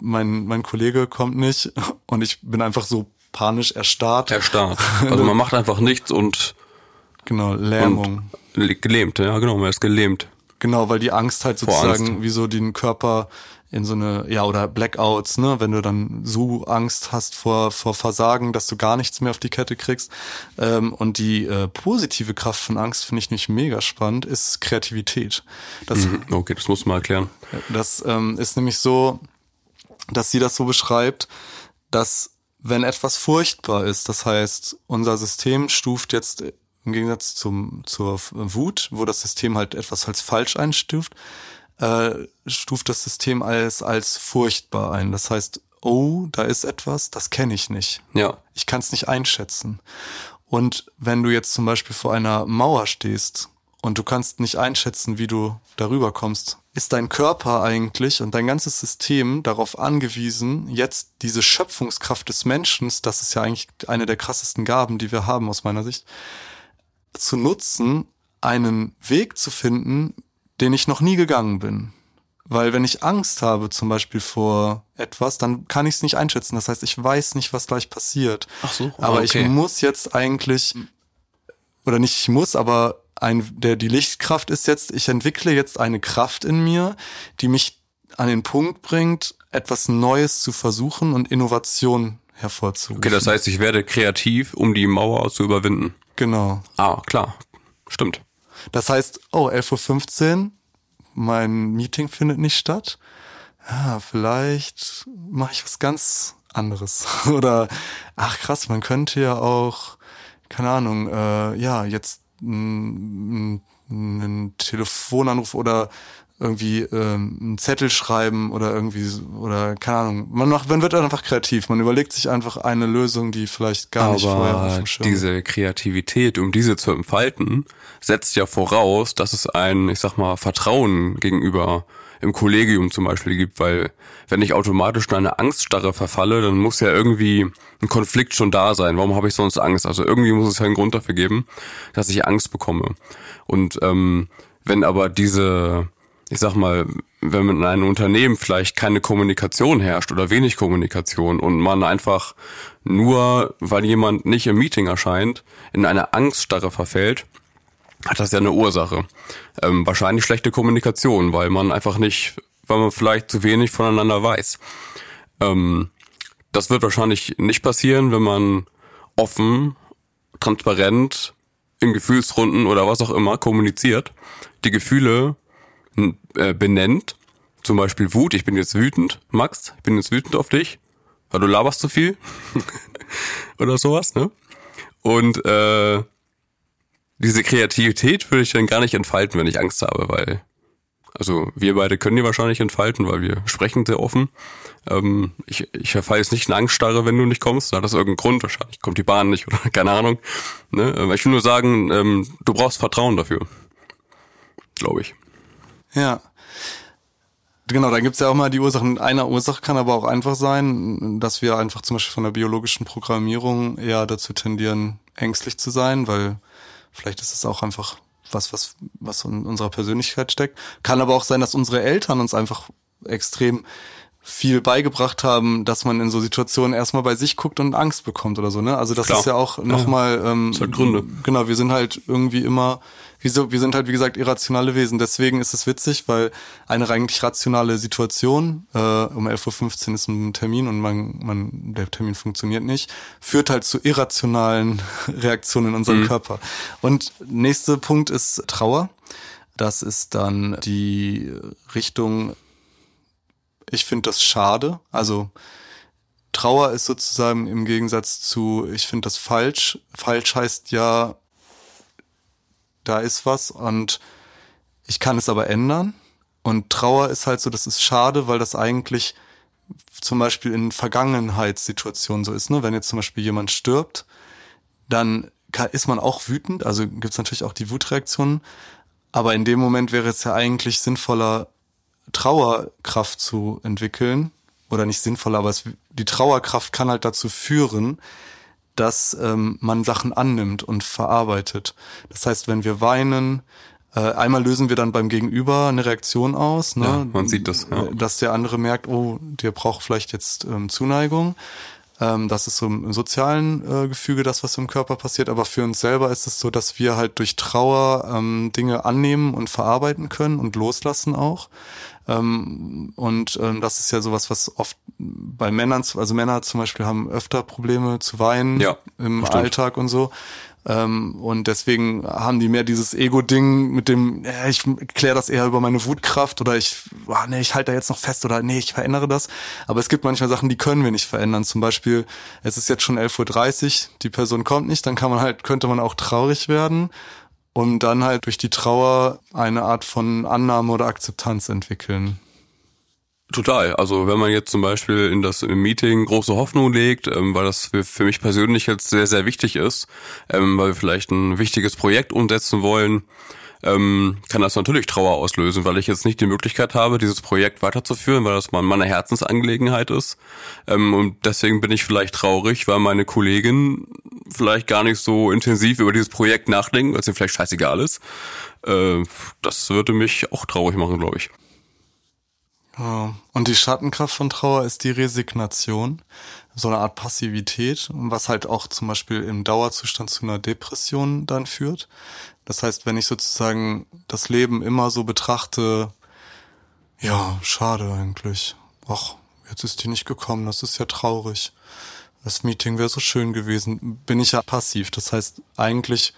mein, mein Kollege kommt nicht und ich bin einfach so panisch erstarrt. Erstarrt. Also man macht einfach nichts und, Genau, Lähmung. und gelähmt. Ja, genau, man ist gelähmt. Genau, weil die Angst halt sozusagen Angst. wie so den Körper in so eine, ja, oder Blackouts, ne, wenn du dann so Angst hast vor, vor Versagen, dass du gar nichts mehr auf die Kette kriegst. Ähm, und die äh, positive Kraft von Angst finde ich nicht mega spannend, ist Kreativität. Das, Mhm. Okay, das muss man erklären. das ähm, ist nämlich so, dass sie das so beschreibt, dass wenn etwas furchtbar ist, das heißt, unser System stuft jetzt im Gegensatz zum, zur Wut, wo das System halt etwas als falsch einstuft, äh, stuft das System als, als furchtbar ein. Das heißt, oh, da ist etwas, das kenne ich nicht. Ja. Ich kann es nicht einschätzen. Und wenn du jetzt zum Beispiel vor einer Mauer stehst und du kannst nicht einschätzen, wie du darüber kommst, ist dein Körper eigentlich und dein ganzes System darauf angewiesen, jetzt diese Schöpfungskraft des Menschen, das ist ja eigentlich eine der krassesten Gaben, die wir haben aus meiner Sicht, zu nutzen, einen Weg zu finden, den ich noch nie gegangen bin. Weil wenn ich Angst habe, zum Beispiel vor etwas, dann kann ich es nicht einschätzen. Das heißt, ich weiß nicht, was gleich passiert. Ach so, ah, Aber okay. ich muss jetzt eigentlich, oder nicht ich muss, aber ein, der, die Lichtkraft ist jetzt, ich entwickle jetzt eine Kraft in mir, die mich an den Punkt bringt, etwas Neues zu versuchen und Innovation hervorzurufen. Okay, das heißt, ich werde kreativ, um die Mauer zu überwinden. Genau. Ah, klar. Stimmt. Das heißt, oh, 11.15 Uhr, mein Meeting findet nicht statt. Ja, vielleicht mache ich was ganz anderes. Oder, ach krass, man könnte ja auch, keine Ahnung, äh, ja, jetzt einen Telefonanruf oder irgendwie ähm, einen Zettel schreiben oder irgendwie oder keine Ahnung. Man macht, man wird einfach kreativ. Man überlegt sich einfach eine Lösung, die vielleicht gar Aber nicht vorher auf dem Schirm diese Kreativität, um diese zu entfalten, setzt ja voraus, dass es ein, ich sag mal, Vertrauen gegenüber im Kollegium zum Beispiel gibt, weil wenn ich automatisch in eine Angststarre verfalle, dann muss ja irgendwie ein Konflikt schon da sein. Warum habe ich sonst Angst? Also irgendwie muss es ja einen Grund dafür geben, dass ich Angst bekomme. Und ähm, wenn aber diese ich sag mal, wenn in einem Unternehmen vielleicht keine Kommunikation herrscht oder wenig Kommunikation und man einfach nur, weil jemand nicht im Meeting erscheint, in eine Angststarre verfällt, hat das ja eine Ursache. Ähm, wahrscheinlich schlechte Kommunikation, weil man einfach nicht, weil man vielleicht zu wenig voneinander weiß. Ähm, das wird wahrscheinlich nicht passieren, wenn man offen, transparent, in Gefühlsrunden oder was auch immer kommuniziert, die Gefühle äh, benennt, zum Beispiel Wut, ich bin jetzt wütend, Max, ich bin jetzt wütend auf dich, weil du laberst zu viel oder sowas, ne? Und äh, diese Kreativität würde ich dann gar nicht entfalten, wenn ich Angst habe, weil also wir beide können die wahrscheinlich entfalten, weil wir sprechen sehr offen. Ähm, ich, ich verfall jetzt nicht in Angststarre, wenn du nicht kommst. Da hat das irgendeinen Grund. Wahrscheinlich kommt die Bahn nicht oder keine Ahnung. Ne? Ich will nur sagen, ähm, du brauchst Vertrauen dafür. Glaube ich. Ja. Genau, da gibt's ja auch mal die Ursachen. Eine Ursache kann aber auch einfach sein, dass wir einfach zum Beispiel von der biologischen Programmierung eher dazu tendieren, ängstlich zu sein, weil vielleicht ist es auch einfach was, was, was in unserer Persönlichkeit steckt. Kann aber auch sein, dass unsere Eltern uns einfach extrem viel beigebracht haben, dass man in so Situationen erstmal bei sich guckt und Angst bekommt oder so, ne? Also das Klar. ist ja auch nochmal, ähm, hat Gründe. Genau, wir sind halt irgendwie immer, wieso, wir sind halt wie gesagt irrationale Wesen. Deswegen ist es witzig, weil eine eigentlich rationale Situation, äh, um 11.15 Uhr ist ein Termin und man, man, der Termin funktioniert nicht, führt halt zu irrationalen Reaktionen in unserem mhm. Körper. Und nächster Punkt ist Trauer. Das ist dann die Richtung ich finde das schade. Also Trauer ist sozusagen im Gegensatz zu, ich finde das falsch. Falsch heißt ja, da ist was und ich kann es aber ändern. Und Trauer ist halt so, das ist schade, weil das eigentlich zum Beispiel in Vergangenheitssituationen so ist. Ne? Wenn jetzt zum Beispiel jemand stirbt, dann ist man auch wütend. Also gibt es natürlich auch die Wutreaktionen. Aber in dem Moment wäre es ja eigentlich sinnvoller, Trauerkraft zu entwickeln oder nicht sinnvoll, aber es, die Trauerkraft kann halt dazu führen, dass ähm, man Sachen annimmt und verarbeitet. Das heißt, wenn wir weinen, äh, einmal lösen wir dann beim Gegenüber eine Reaktion aus, ne? Ja, man sieht das, ja. dass der andere merkt, oh, der braucht vielleicht jetzt ähm, Zuneigung. Ähm, das ist so im sozialen äh, Gefüge das, was im Körper passiert. Aber für uns selber ist es so, dass wir halt durch Trauer ähm, Dinge annehmen und verarbeiten können und loslassen auch. Ähm, und ähm, das ist ja sowas, was oft bei Männern, also Männer zum Beispiel haben öfter Probleme zu weinen ja, im stimmt. Alltag und so. Ähm, und deswegen haben die mehr dieses Ego-Ding mit dem, äh, ich kläre das eher über meine Wutkraft oder ich, ah, nee, ich halte da jetzt noch fest oder nee, ich verändere das. Aber es gibt manchmal Sachen, die können wir nicht verändern. Zum Beispiel, es ist jetzt schon 11.30 Uhr, die Person kommt nicht, dann kann man halt, könnte man auch traurig werden und dann halt durch die Trauer eine Art von Annahme oder Akzeptanz entwickeln. Total. Also wenn man jetzt zum Beispiel in das Meeting große Hoffnung legt, ähm, weil das für, für, mich persönlich jetzt sehr, sehr wichtig ist, ähm, weil wir vielleicht ein wichtiges Projekt umsetzen wollen, ähm, kann das natürlich Trauer auslösen, weil ich jetzt nicht die Möglichkeit habe, dieses Projekt weiterzuführen, weil das mal meine Herzensangelegenheit ist. Ähm, und deswegen bin ich vielleicht traurig, weil meine Kollegin vielleicht gar nicht so intensiv über dieses Projekt nachdenken, weil es ihr vielleicht scheißegal ist. Äh, das würde mich auch traurig machen, glaube ich. Und die Schattenkraft von Trauer ist die Resignation, so eine Art Passivität, was halt auch zum Beispiel im Dauerzustand zu einer Depression dann führt. Das heißt, wenn ich sozusagen das Leben immer so betrachte, ja, schade eigentlich. Ach, jetzt ist die nicht gekommen, das ist ja traurig. das Meeting wäre so schön gewesen, bin ich ja passiv. Das heißt, eigentlich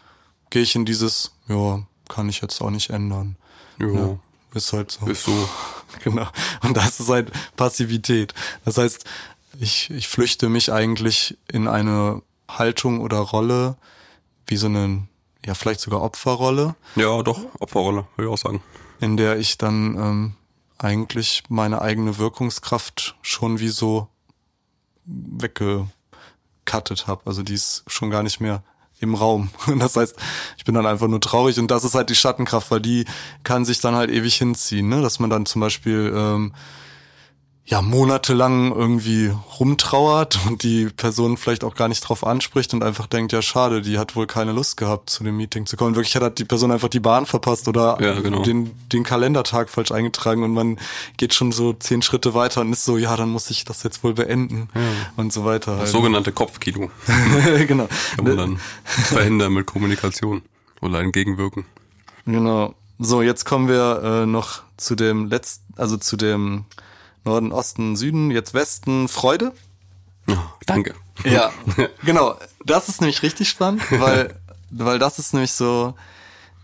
gehe ich in dieses, ja, kann ich jetzt auch nicht ändern. Jo. Ja, ist halt so. Ist so. Genau. Und das ist halt Passivität. Das heißt, ich, ich flüchte mich eigentlich in eine Haltung oder Rolle, wie so eine, ja, vielleicht sogar Opferrolle, Ja, doch, Opferrolle, würde ich auch sagen. in der ich dann ähm, eigentlich meine eigene Wirkungskraft schon wie so weggekattet habe. Also die ist schon gar nicht mehr im Raum. Und das heißt, ich bin dann einfach nur traurig und das ist halt die Schattenkraft, weil die kann sich dann halt ewig hinziehen, ne? Dass man dann zum Beispiel ähm, ja monatelang irgendwie rumtrauert und die Person vielleicht auch gar nicht drauf anspricht und einfach denkt, ja schade, die hat wohl keine Lust gehabt, zu dem Meeting zu kommen. In Wirklichkeit hat die Person einfach die Bahn verpasst oder Ja, genau. den, den Kalendertag falsch eingetragen und man geht schon so zehn Schritte weiter und ist so, ja, dann muss ich das jetzt wohl beenden und so weiter. Das halt. sogenannte Kopfkino genau. kann man dann verhindern mit Kommunikation oder entgegenwirken. Genau. So, jetzt kommen wir äh, noch zu dem letzten, also zu dem Norden, Osten, Süden, jetzt Westen, Freude. Ja, danke. Ja, genau. Das ist nämlich richtig spannend, weil, weil das ist nämlich so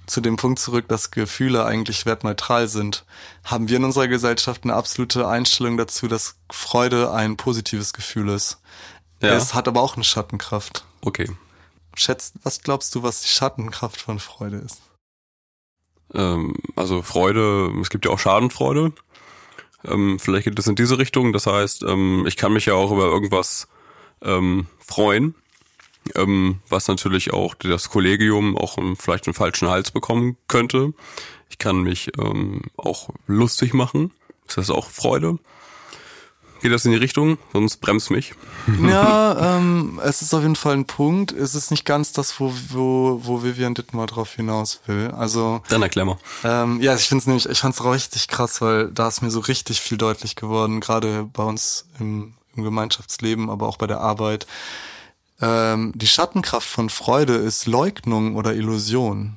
zu dem Punkt zurück, dass Gefühle eigentlich wertneutral sind. Haben wir in unserer Gesellschaft eine absolute Einstellung dazu, dass Freude ein positives Gefühl ist. Ja. Es hat aber auch eine Schattenkraft. Okay. Schätzt, was glaubst du, was die Schattenkraft von Freude ist? Ähm, also Freude, es gibt ja auch Schadenfreude. Ähm, vielleicht geht es in diese Richtung. Das heißt, ähm, ich kann mich ja auch über irgendwas ähm, freuen, ähm, was natürlich auch das Kollegium auch ähm, vielleicht einen falschen Hals bekommen könnte. Ich kann mich ähm, auch lustig machen. Ist das auch Freude? Geht das in die Richtung? Sonst bremst mich. Ja, ähm, es ist auf jeden Fall ein Punkt. Es ist nicht ganz das, wo, wo, wo Vivian Dittmar drauf hinaus will. Also, Dann erklär mal. ähm, ja, ich finde es nämlich, ich fand's richtig krass, weil da ist mir so richtig viel deutlich geworden, gerade bei uns im, im Gemeinschaftsleben, aber auch bei der Arbeit. Ähm, die Schattenkraft von Freude ist Leugnung oder Illusion.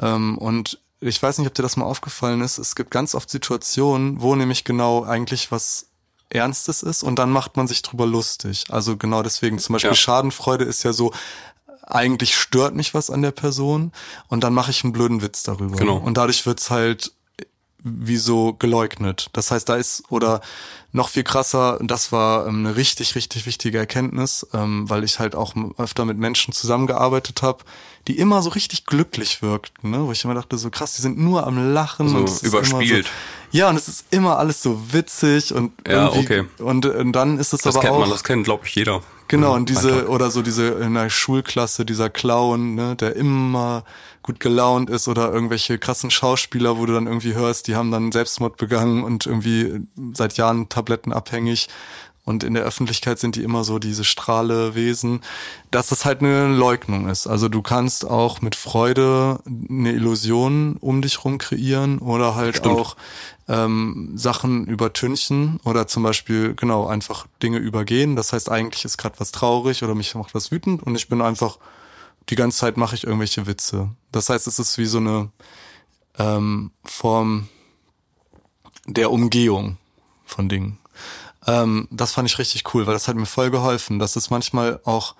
Ähm, und ich weiß nicht, ob dir das mal aufgefallen ist. Es gibt ganz oft Situationen, wo nämlich genau eigentlich was Ernstes ist und dann macht man sich drüber lustig. Also genau deswegen. Zum Beispiel Ja. Schadenfreude ist ja so, eigentlich stört mich was an der Person und dann mache ich einen blöden Witz darüber. Genau. Und dadurch wird's halt wie so geleugnet. Das heißt, da ist, oder noch viel krasser, das war ähm, eine richtig, richtig wichtige Erkenntnis, ähm, weil ich halt auch öfter mit Menschen zusammengearbeitet habe, die immer so richtig glücklich wirkten, ne? wo ich immer dachte, so krass, die sind nur am Lachen So und überspielt. So, ja, und es ist immer alles so witzig und Ja, okay. und, und dann ist es Das aber kennt auch man, das kennt, glaube ich, jeder. Genau, und diese, Alltag. oder so diese in der Schulklasse, dieser Clown, ne, der immer gut gelaunt ist oder irgendwelche krassen Schauspieler, wo du dann irgendwie hörst, die haben dann Selbstmord begangen und irgendwie seit Jahren Tabletten abhängig und in der Öffentlichkeit sind die immer so diese Strahlewesen, dass das halt eine Leugnung ist. Also du kannst auch mit Freude eine Illusion um dich rum kreieren oder halt Stimmt. auch ähm, Sachen übertünchen oder zum Beispiel genau einfach Dinge übergehen. Das heißt, eigentlich ist gerade was traurig oder mich macht was wütend und ich bin einfach die ganze Zeit mache ich irgendwelche Witze. Das heißt, es ist wie so eine ähm, Form der Umgehung von Dingen. Ähm, das fand ich richtig cool, weil das hat mir voll geholfen. Das ist manchmal auch,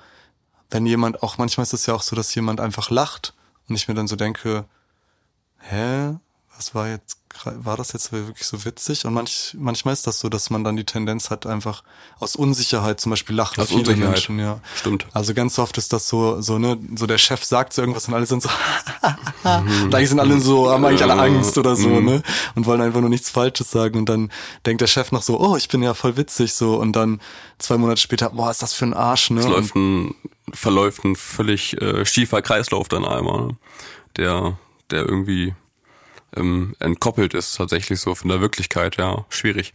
wenn jemand, auch manchmal ist es ja auch so, dass jemand einfach lacht und ich mir dann so denke, hä, was war jetzt, war das jetzt wirklich so witzig? Und manch, manchmal ist das so, dass man dann die Tendenz hat, einfach aus Unsicherheit zum Beispiel lachen Aus viele Unsicherheit. Menschen, ja. Stimmt. Also ganz oft ist das so, so, ne, so der Chef sagt so irgendwas und alle sind so, und eigentlich sind alle so, haben eigentlich alle Angst oder so, ne, und wollen einfach nur nichts Falsches sagen und dann denkt der Chef noch so, oh, ich bin ja voll witzig, so, und dann zwei Monate später, boah, ist das für ein Arsch, ne, Es läuft ein, verläuft ein völlig äh, schiefer Kreislauf dann einmal, ne? der, der irgendwie ähm, entkoppelt ist tatsächlich so von der Wirklichkeit, ja, schwierig.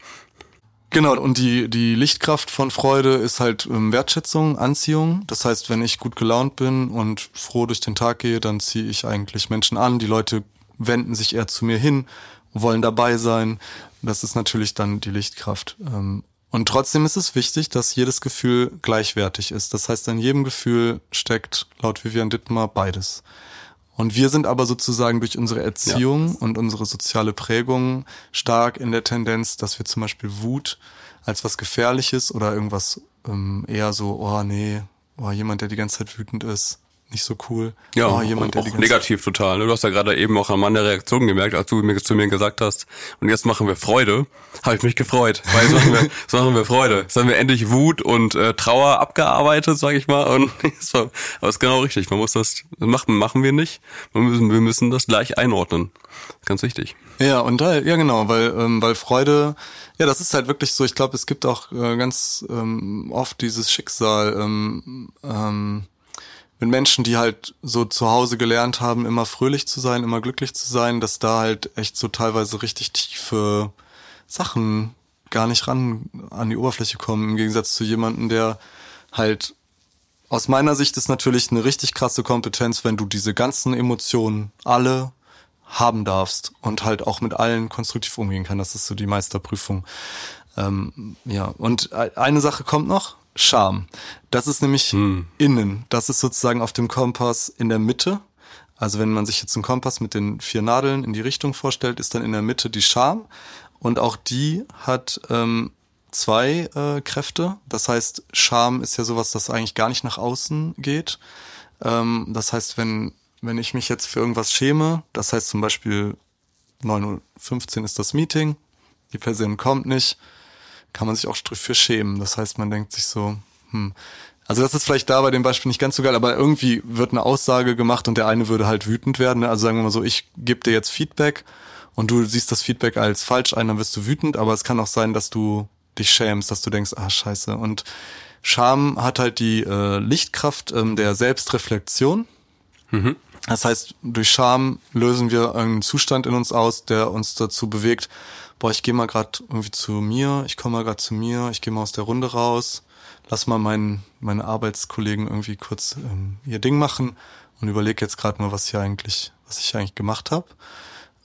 Genau, und die, die Lichtkraft von Freude ist halt ähm, Wertschätzung, Anziehung. Das heißt, wenn ich gut gelaunt bin und froh durch den Tag gehe, dann ziehe ich eigentlich Menschen an. Die Leute wenden sich eher zu mir hin, wollen dabei sein. Das ist natürlich dann die Lichtkraft. Ähm, Und trotzdem ist es wichtig, dass jedes Gefühl gleichwertig ist. Das heißt, in jedem Gefühl steckt laut Vivian Dittmar beides. Und wir sind aber sozusagen durch unsere Erziehung und unsere soziale Prägung stark in der Tendenz, dass wir zum Beispiel Wut als was Gefährliches oder irgendwas ähm, eher so, oh nee, oh, jemand, der die ganze Zeit wütend ist, nicht so cool. Ja, oh, jemand, der auch negativ total. Ne? Du hast ja gerade eben auch an meiner Reaktion gemerkt, als du mir zu mir gesagt hast, und jetzt machen wir Freude, habe ich mich gefreut. Weil so machen wir, so machen wir Freude. Jetzt haben wir endlich Wut und äh, Trauer abgearbeitet, sag ich mal. Und so, aber ist genau richtig. Man muss das, das machen, machen wir nicht. Wir müssen, wir müssen das gleich einordnen. Ganz wichtig. Ja, und da, ja genau, weil, ähm, weil Freude, ja, das ist halt wirklich so, ich glaube, es gibt auch äh, ganz ähm, oft dieses Schicksal, ähm, ähm, mit Menschen, die halt so zu Hause gelernt haben, immer fröhlich zu sein, immer glücklich zu sein, dass da halt echt so teilweise richtig tiefe Sachen gar nicht ran an die Oberfläche kommen, im Gegensatz zu jemandem, der halt aus meiner Sicht ist natürlich eine richtig krasse Kompetenz, wenn du diese ganzen Emotionen alle haben darfst und halt auch mit allen konstruktiv umgehen kann. Das ist so die Meisterprüfung. Ähm, ja, und eine Sache kommt noch, Scham. Das ist nämlich hm. innen. Das ist sozusagen auf dem Kompass in der Mitte. Also wenn man sich jetzt einen Kompass mit den vier Nadeln in die Richtung vorstellt, ist dann in der Mitte die Scham. Und auch die hat ähm, zwei äh, Kräfte. Das heißt, Scham ist ja sowas, das eigentlich gar nicht nach außen geht. Ähm, das heißt, wenn, wenn ich mich jetzt für irgendwas schäme, das heißt zum Beispiel 9.15 Uhr ist das Meeting, die Person kommt nicht, kann man sich auch für schämen. Das heißt, man denkt sich so, hm, also das ist vielleicht da bei dem Beispiel nicht ganz so geil, aber irgendwie wird eine Aussage gemacht und der eine würde halt wütend werden. Ne? Also sagen wir mal so, ich gebe dir jetzt Feedback und du siehst das Feedback als falsch ein, dann wirst du wütend, aber es kann auch sein, dass du dich schämst, dass du denkst, ah scheiße. Und Scham hat halt die äh, Lichtkraft ähm, der Selbstreflexion. Mhm. Das heißt, durch Scham lösen wir einen Zustand in uns aus, der uns dazu bewegt, boah, ich gehe mal gerade irgendwie zu mir, ich komme mal gerade zu mir, ich gehe mal aus der Runde raus, lass mal meinen meine Arbeitskollegen irgendwie kurz ähm, ihr Ding machen und überlege jetzt gerade mal, was ich eigentlich, was ich eigentlich gemacht habe.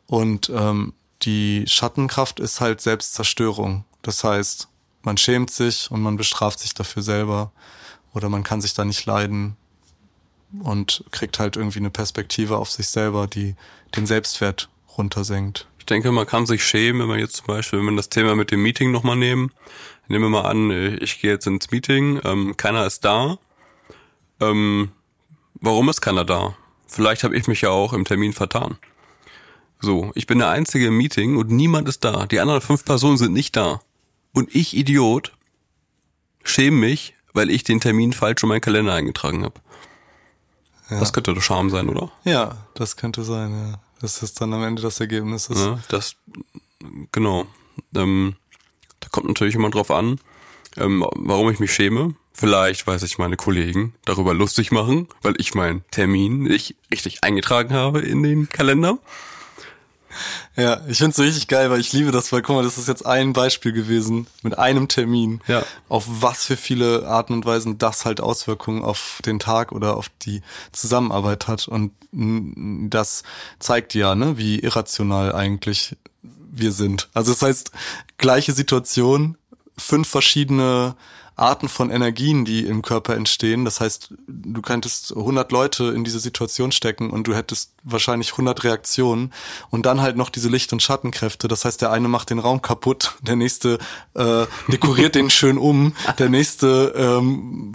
Und ähm, die Schattenkraft ist halt Selbstzerstörung. Das heißt, man schämt sich und man bestraft sich dafür selber oder man kann sich da nicht leiden und kriegt halt irgendwie eine Perspektive auf sich selber, die den Selbstwert runtersenkt. Ich denke, man kann sich schämen, wenn man jetzt zum Beispiel, wenn wir das Thema mit dem Meeting nochmal nehmen. Nehmen wir mal an, ich gehe jetzt ins Meeting, ähm, keiner ist da. Ähm, warum ist keiner da? Vielleicht habe ich mich ja auch im Termin vertan. So, ich bin der Einzige im Meeting und niemand ist da. Die anderen fünf Personen sind nicht da. Und ich, Idiot, schäme mich, weil ich den Termin falsch in meinen Kalender eingetragen habe. Ja. Das könnte doch Scham sein, oder? Ja, das könnte sein, ja. Das ist dann am Ende das Ergebnis. Ist. Ja, das, genau. Ähm, da kommt natürlich immer drauf an, ähm, warum ich mich schäme. Vielleicht, weil sich meine Kollegen darüber lustig machen, weil ich meinen Termin nicht richtig eingetragen habe in den Kalender. Ja, ich find's so richtig geil, weil ich liebe das, weil guck mal, das ist jetzt ein Beispiel gewesen mit einem Termin. Ja. Auf was für viele Arten und Weisen das halt Auswirkungen auf den Tag oder auf die Zusammenarbeit hat. Und das zeigt ja, ne, wie irrational eigentlich wir sind. Also das heißt, gleiche Situation, fünf verschiedene Arten von Energien, die im Körper entstehen. Das heißt, du könntest 100 Leute in diese Situation stecken und du hättest wahrscheinlich 100 Reaktionen und dann halt noch diese Licht- und Schattenkräfte. Das heißt, der eine macht den Raum kaputt, der nächste äh, dekoriert den schön um, der nächste ähm,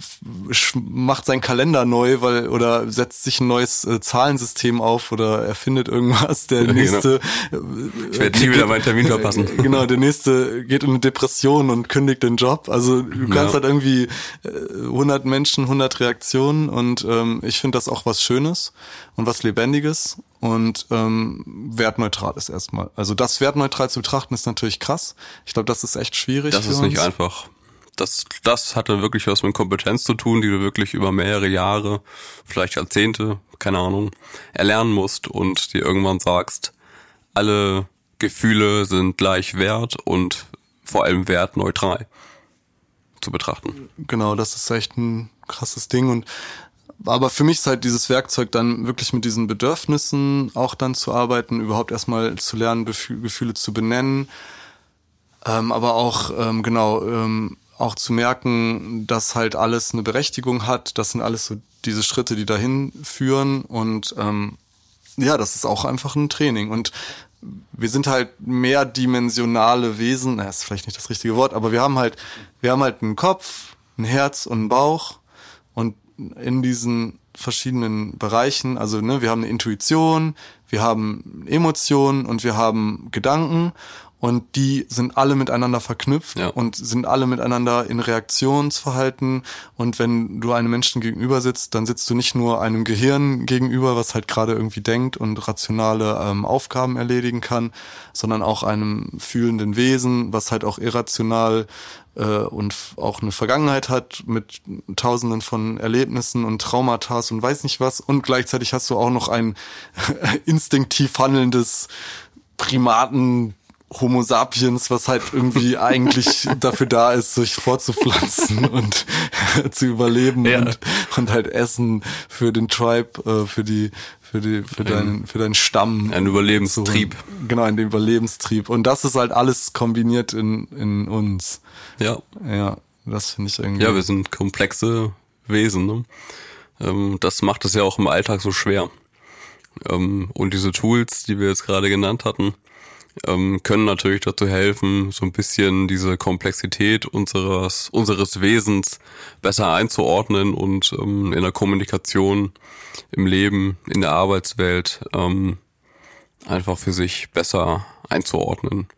macht seinen Kalender neu, weil oder setzt sich ein neues äh, Zahlensystem auf oder erfindet irgendwas. Der ja, genau. nächste genau. ich werde nie wieder meinen Termin verpassen. Genau, der nächste geht in eine Depression und kündigt den Job. Also du kannst hat irgendwie 100 äh, Menschen, 100 Reaktionen und ähm, ich finde das auch was Schönes und was Lebendiges und ähm, wertneutrales erstmal. Also das wertneutral zu betrachten ist natürlich krass. Ich glaube, das ist echt schwierig. Das ist nicht einfach. Das, das hatte wirklich was mit Kompetenz zu tun, die du wirklich über mehrere Jahre, vielleicht Jahrzehnte, keine Ahnung, erlernen musst und dir irgendwann sagst, alle Gefühle sind gleich wert und vor allem wertneutral zu betrachten. Genau, das ist echt ein krasses Ding und aber für mich ist halt dieses Werkzeug dann wirklich mit diesen Bedürfnissen auch dann zu arbeiten, überhaupt erstmal zu lernen, Gefühle zu benennen, ähm, aber auch ähm, genau ähm, auch zu merken, dass halt alles eine Berechtigung hat. Das sind alles so diese Schritte, die dahin führen und ähm, ja, das ist auch einfach ein Training und wir sind halt mehrdimensionale Wesen, das ist vielleicht nicht das richtige Wort, aber wir haben halt, wir haben halt einen Kopf, ein Herz und ein Bauch. Und in diesen verschiedenen Bereichen, also ne, wir haben eine Intuition, wir haben Emotionen und wir haben Gedanken und die sind alle miteinander verknüpft Ja. und sind alle miteinander in Reaktionsverhalten und wenn du einem Menschen gegenüber sitzt, dann sitzt du nicht nur einem Gehirn gegenüber, was halt gerade irgendwie denkt und rationale ähm, Aufgaben erledigen kann, sondern auch einem fühlenden Wesen, was halt auch irrational äh, und auch eine Vergangenheit hat mit tausenden von Erlebnissen und Traumata und weiß nicht was und gleichzeitig hast du auch noch ein instinktiv handelndes Primaten Homo sapiens, was halt irgendwie eigentlich dafür da ist, sich fortzupflanzen und zu überleben Ja. und, und halt Essen für den Tribe, äh, für die, für die, für deinen, für deinen Stamm. Ein Überlebenstrieb. So, genau, in den Überlebenstrieb. Und das ist halt alles kombiniert in, in uns. Ja. Ja, das finde ich irgendwie. Ja, wir sind komplexe Wesen. Ne? Ähm, das macht es ja auch im Alltag so schwer. Ähm, und diese Tools, die wir jetzt gerade genannt hatten, ähm, können natürlich dazu helfen, so ein bisschen diese Komplexität unseres, unseres Wesens besser einzuordnen und ähm, in der Kommunikation, im Leben, in der Arbeitswelt ähm, einfach für sich besser einzuordnen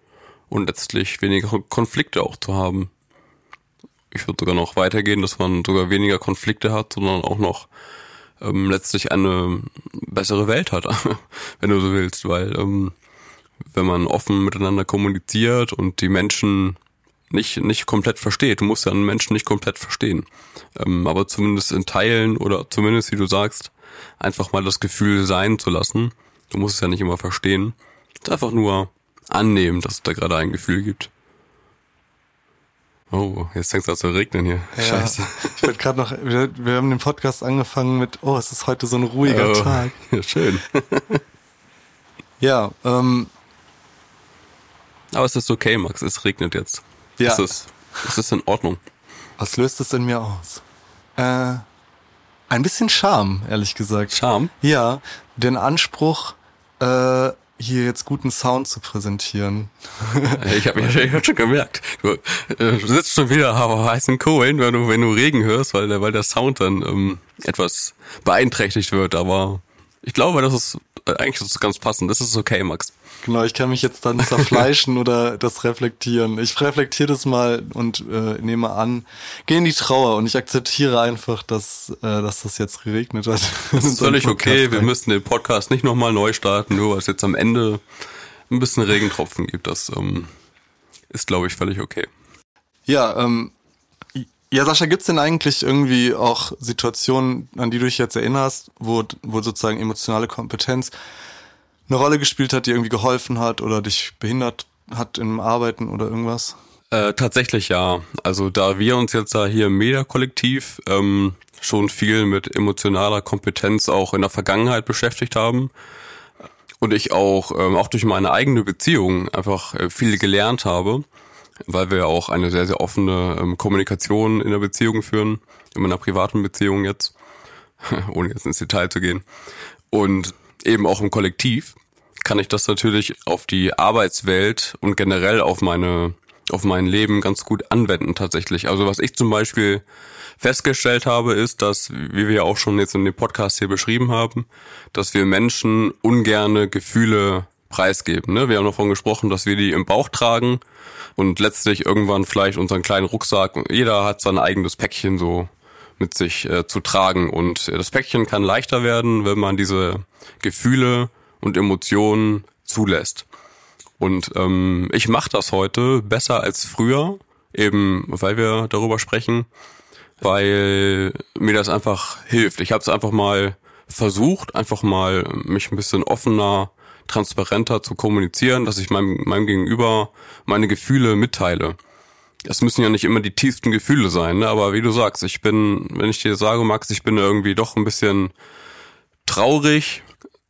und letztlich weniger Konflikte auch zu haben. Ich würde sogar noch weitergehen, dass man sogar weniger Konflikte hat, sondern auch noch ähm, letztlich eine bessere Welt hat, wenn du so willst, weil ähm, wenn man offen miteinander kommuniziert und die Menschen nicht nicht komplett versteht, du musst ja einen Menschen nicht komplett verstehen, ähm, aber zumindest in Teilen oder zumindest, wie du sagst, einfach mal das Gefühl sein zu lassen. Du musst es ja nicht immer verstehen, einfach nur annehmen, dass es da gerade ein Gefühl gibt. Oh, jetzt fängt es an zu regnen hier. Ja, Scheiße. Ich wollte gerade noch, wir, wir haben den Podcast angefangen mit, oh, es ist heute so ein ruhiger Oh, Tag. Ja, schön. Ja, ähm, Aber es ist okay, Max. Es regnet jetzt. Ja. Es ist, es ist in Ordnung. was löst es in mir aus? Äh, ein bisschen Charme, ehrlich gesagt. Charme? Ja, den Anspruch, äh, hier jetzt guten Sound zu präsentieren. Ich habe ich hab schon gemerkt. Du, äh, du sitzt schon wieder auf heißen Kohlen, wenn du, wenn du Regen hörst, weil der, weil der Sound dann ähm, etwas beeinträchtigt wird. Aber ich glaube, das ist äh, eigentlich ist das ganz passend. Das ist okay, Max. Genau, ich kann mich jetzt dann zerfleischen oder das reflektieren. Ich reflektiere das mal und äh, nehme an, gehe in die Trauer und ich akzeptiere einfach, dass, äh, dass das jetzt geregnet hat. Das ist völlig okay. Wir müssen den Podcast nicht nochmal neu starten, nur weil es jetzt am Ende ein bisschen Regentropfen gibt. Das ähm, ist, glaube ich, völlig okay. Ja, ähm, ja, Sascha, gibt's denn eigentlich irgendwie auch Situationen, an die du dich jetzt erinnerst, wo, wo sozusagen emotionale Kompetenz eine Rolle gespielt hat, die irgendwie geholfen hat oder dich behindert hat im Arbeiten oder irgendwas? Äh, tatsächlich ja. Also da wir uns jetzt da hier im Media-Kollektiv ähm, schon viel mit emotionaler Kompetenz auch in der Vergangenheit beschäftigt haben und ich auch ähm, auch durch meine eigene Beziehung einfach äh, viel gelernt habe, weil wir auch eine sehr sehr offene ähm, Kommunikation in der Beziehung führen, in meiner privaten Beziehung jetzt, ohne jetzt ins Detail zu gehen und eben auch im Kollektiv kann ich das natürlich auf die Arbeitswelt und generell auf meine auf mein Leben ganz gut anwenden tatsächlich. Also was ich zum Beispiel festgestellt habe, ist, dass, wie wir auch schon jetzt in dem Podcast hier beschrieben haben, dass wir Menschen ungerne Gefühle preisgeben. Ne? Wir haben davon gesprochen, dass wir die im Bauch tragen und letztlich irgendwann vielleicht unseren kleinen Rucksack, jeder hat sein eigenes Päckchen so mit sich äh, zu tragen. Und das Päckchen kann leichter werden, wenn man diese Gefühle und Emotionen zulässt. Und ähm, ich mache das heute besser als früher, eben weil wir darüber sprechen, weil mir das einfach hilft. Ich habe es einfach mal versucht, einfach mal mich ein bisschen offener, transparenter zu kommunizieren, dass ich meinem, meinem Gegenüber meine Gefühle mitteile. Es müssen ja nicht immer die tiefsten Gefühle sein, ne? aber wie du sagst, ich bin, wenn ich dir sage, Max, ich bin irgendwie doch ein bisschen traurig,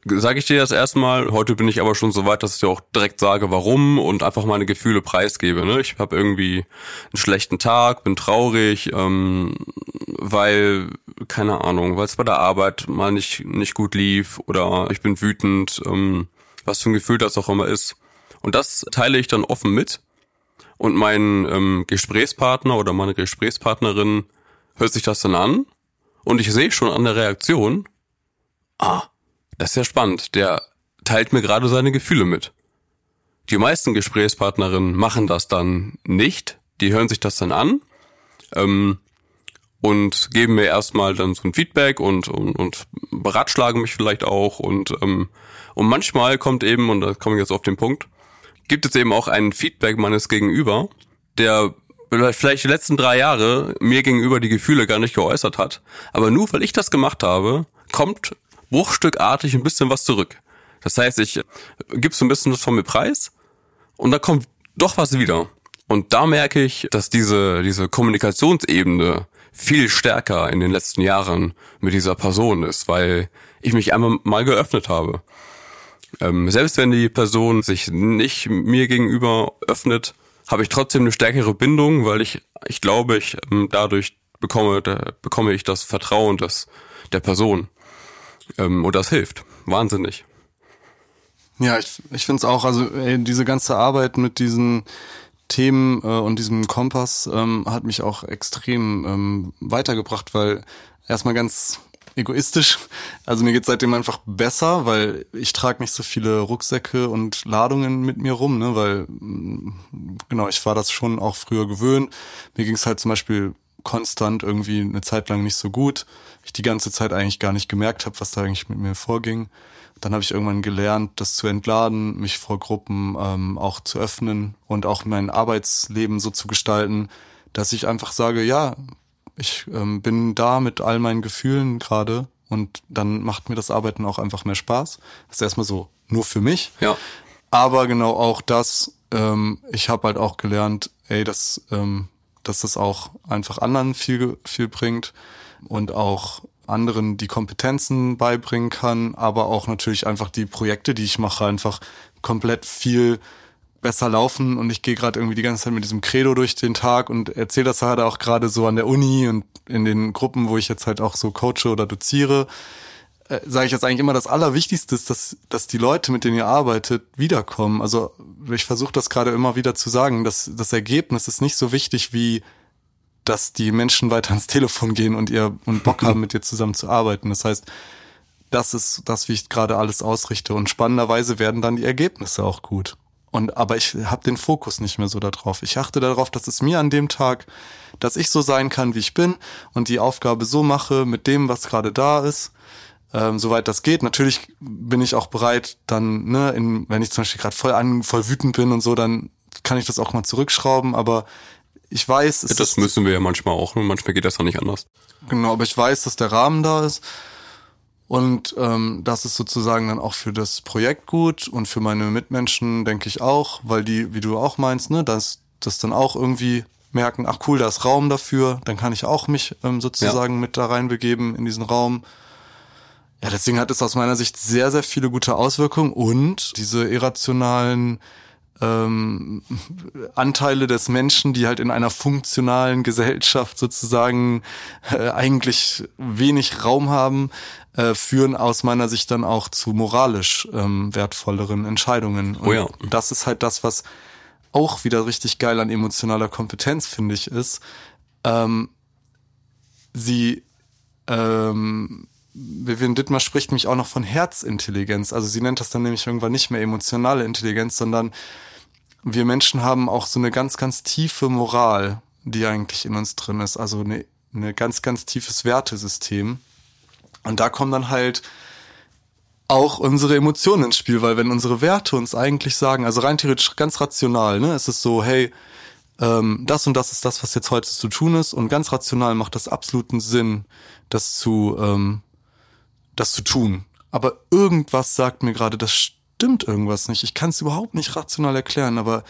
sage ich dir das erstmal. Heute bin ich aber schon so weit, dass ich dir auch direkt sage, warum und einfach meine Gefühle preisgebe. Ne? Ich habe irgendwie einen schlechten Tag, bin traurig, ähm, weil keine Ahnung, weil es bei der Arbeit mal nicht nicht gut lief oder ich bin wütend, ähm, was für ein Gefühl das auch immer ist. Und das teile ich dann offen mit und mein ähm, Gesprächspartner oder meine Gesprächspartnerin hört sich das dann an und ich sehe schon an der Reaktion, ah, das ist ja spannend, der teilt mir gerade seine Gefühle mit. Die meisten Gesprächspartnerinnen machen das dann nicht, die hören sich das dann an ähm, und geben mir erstmal dann so ein Feedback und, und, und beratschlagen mich vielleicht auch und, ähm, und manchmal kommt eben, und da komme ich jetzt auf den Punkt, gibt es eben auch ein Feedback meines Gegenüber, der vielleicht die letzten drei Jahre mir gegenüber die Gefühle gar nicht geäußert hat. Aber nur weil ich das gemacht habe, kommt bruchstückartig ein bisschen was zurück. Das heißt, ich gebe so ein bisschen was von mir preis und da kommt doch was wieder. Und da merke ich, dass diese, diese Kommunikationsebene viel stärker in den letzten Jahren mit dieser Person ist, weil ich mich einmal mal geöffnet habe. Ähm, selbst wenn die Person sich nicht mir gegenüber öffnet, habe ich trotzdem eine stärkere Bindung, weil ich, ich glaube, ich ähm, dadurch bekomme, da bekomme ich das Vertrauen des, der Person. Ähm, und das hilft. Wahnsinnig. Ja, ich, ich finde es auch, also ey, diese ganze Arbeit mit diesen Themen äh, und diesem Kompass ähm, hat mich auch extrem ähm, weitergebracht, weil erstmal ganz egoistisch. Also mir geht seitdem einfach besser, weil ich trage nicht so viele Rucksäcke und Ladungen mit mir rum, ne? Weil mm, genau, ich war das schon auch früher gewöhnt. Mir ging es halt zum Beispiel konstant irgendwie eine Zeit lang nicht so gut. Ich die ganze Zeit eigentlich gar nicht gemerkt habe, was da eigentlich mit mir vorging. Dann habe ich irgendwann gelernt, das zu entladen, mich vor Gruppen ähm, auch zu öffnen und auch mein Arbeitsleben so zu gestalten, dass ich einfach sage, ja, ich ähm, bin da mit all meinen Gefühlen gerade und dann macht mir das Arbeiten auch einfach mehr Spaß. Das ist erstmal so nur für mich. Ja. Aber genau auch das, ähm, ich habe halt auch gelernt, ey, dass, ähm, dass das auch einfach anderen viel, viel bringt und auch anderen die Kompetenzen beibringen kann, aber auch natürlich einfach die Projekte, die ich mache, einfach komplett viel besser laufen. Und ich gehe gerade irgendwie die ganze Zeit mit diesem Credo durch den Tag und erzähle das halt auch gerade so an der Uni und in den Gruppen, wo ich jetzt halt auch so coache oder doziere, äh, sage ich jetzt eigentlich immer das Allerwichtigste ist, dass, dass die Leute, mit denen ihr arbeitet, wiederkommen. Also ich versuche das gerade immer wieder zu sagen, dass das Ergebnis ist nicht so wichtig wie dass die Menschen weiter ans Telefon gehen und ihr und Bock haben, mit dir zusammen zu arbeiten. Das heißt, das ist das, wie ich gerade alles ausrichte. Und spannenderweise werden dann die Ergebnisse auch gut. Und aber ich habe den Fokus nicht mehr so darauf. Ich achte darauf, dass es mir an dem Tag, dass ich so sein kann, wie ich bin und die Aufgabe so mache mit dem, was gerade da ist, ähm, soweit das geht. Natürlich bin ich auch bereit, dann, ne, in, wenn ich zum Beispiel gerade voll an, voll wütend bin und so, dann kann ich das auch mal zurückschrauben. Aber ich weiß, es ja, das müssen wir ja manchmal auch. Und manchmal geht das auch nicht anders. Genau, aber ich weiß, dass der Rahmen da ist und ähm, das ist sozusagen dann auch für das Projekt gut und für meine Mitmenschen denke ich auch, weil die, wie du auch meinst, ne, dass das dann auch irgendwie merken, ach cool, da ist Raum dafür, dann kann ich auch mich ähm, sozusagen ja. mit da reinbegeben in diesen Raum. Ja, deswegen hat es aus meiner Sicht sehr, sehr viele gute Auswirkungen und diese irrationalen ähm, Anteile des Menschen, die halt in einer funktionalen Gesellschaft sozusagen äh, eigentlich wenig Raum haben, äh, führen aus meiner Sicht dann auch zu moralisch ähm, wertvolleren Entscheidungen. Und oh ja. das ist halt das, was auch wieder richtig geil an emotionaler Kompetenz, finde ich, ist. Ähm, sie ähm, Vivian Dittmar spricht mich auch noch von Herzintelligenz. Also sie nennt das dann nämlich irgendwann nicht mehr emotionale Intelligenz, sondern wir Menschen haben auch so eine ganz, ganz tiefe Moral, die eigentlich in uns drin ist. Also eine, eine ganz, ganz tiefes Wertesystem. Und da kommen dann halt auch unsere Emotionen ins Spiel, weil wenn unsere Werte uns eigentlich sagen, also rein theoretisch ganz rational, ne, es ist so, hey, ähm, das und das ist das, was jetzt heute zu tun ist, und ganz rational macht das absoluten Sinn, das zu, ähm, das zu tun. Aber irgendwas sagt mir gerade, das stimmt irgendwas nicht. Ich kann es überhaupt nicht rational erklären, aber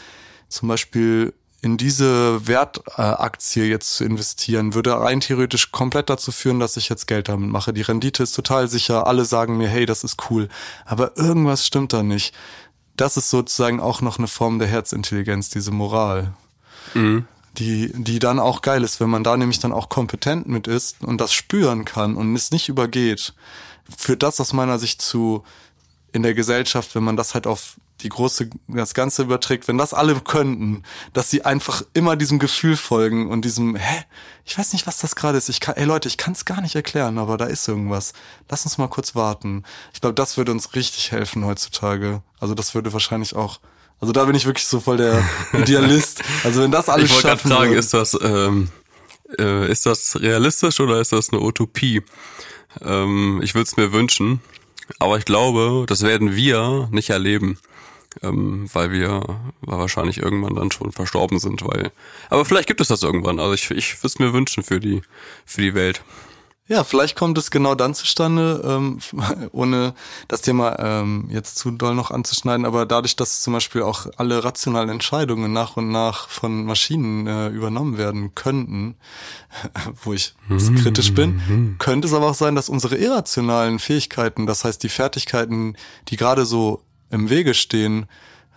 zum Beispiel in diese Wertaktie jetzt zu investieren, würde rein theoretisch komplett dazu führen, dass ich jetzt Geld damit mache. Die Rendite ist total sicher, alle sagen mir, hey, das ist cool. Aber irgendwas stimmt da nicht. Das ist sozusagen auch noch eine Form der Herzintelligenz, diese Moral. Mhm. Die, die dann auch geil ist, wenn man da nämlich dann auch kompetent mit ist und das spüren kann und es nicht übergeht, führt das aus meiner Sicht zu in der Gesellschaft, wenn man das halt auf die große, das Ganze überträgt, wenn das alle könnten, dass sie einfach immer diesem Gefühl folgen und diesem, hä, ich weiß nicht, was das gerade ist. Ich kann, ey Leute, ich kann es gar nicht erklären, aber da ist irgendwas. Lass uns mal kurz warten. Ich glaube, das würde uns richtig helfen heutzutage. Also das würde wahrscheinlich auch, also da bin ich wirklich so voll der Idealist. Also wenn das alles Ich wollte gerade schaffen fragen, ist das, ähm, äh, ist das realistisch oder ist das eine Utopie? Ähm, ich würde es mir wünschen, aber ich glaube, das werden wir nicht erleben. Ähm, weil wir weil wahrscheinlich irgendwann dann schon verstorben sind, weil. Aber vielleicht gibt es das irgendwann. Also ich, ich würde es mir wünschen für die für die Welt. Ja, vielleicht kommt es genau dann zustande, ähm, ohne das Thema ähm, jetzt zu doll noch anzuschneiden, aber dadurch, dass zum Beispiel auch alle rationalen Entscheidungen nach und nach von Maschinen äh, übernommen werden könnten, wo ich kritisch bin, könnte es aber auch sein, dass unsere irrationalen Fähigkeiten, das heißt die Fertigkeiten, die gerade so im Wege stehen,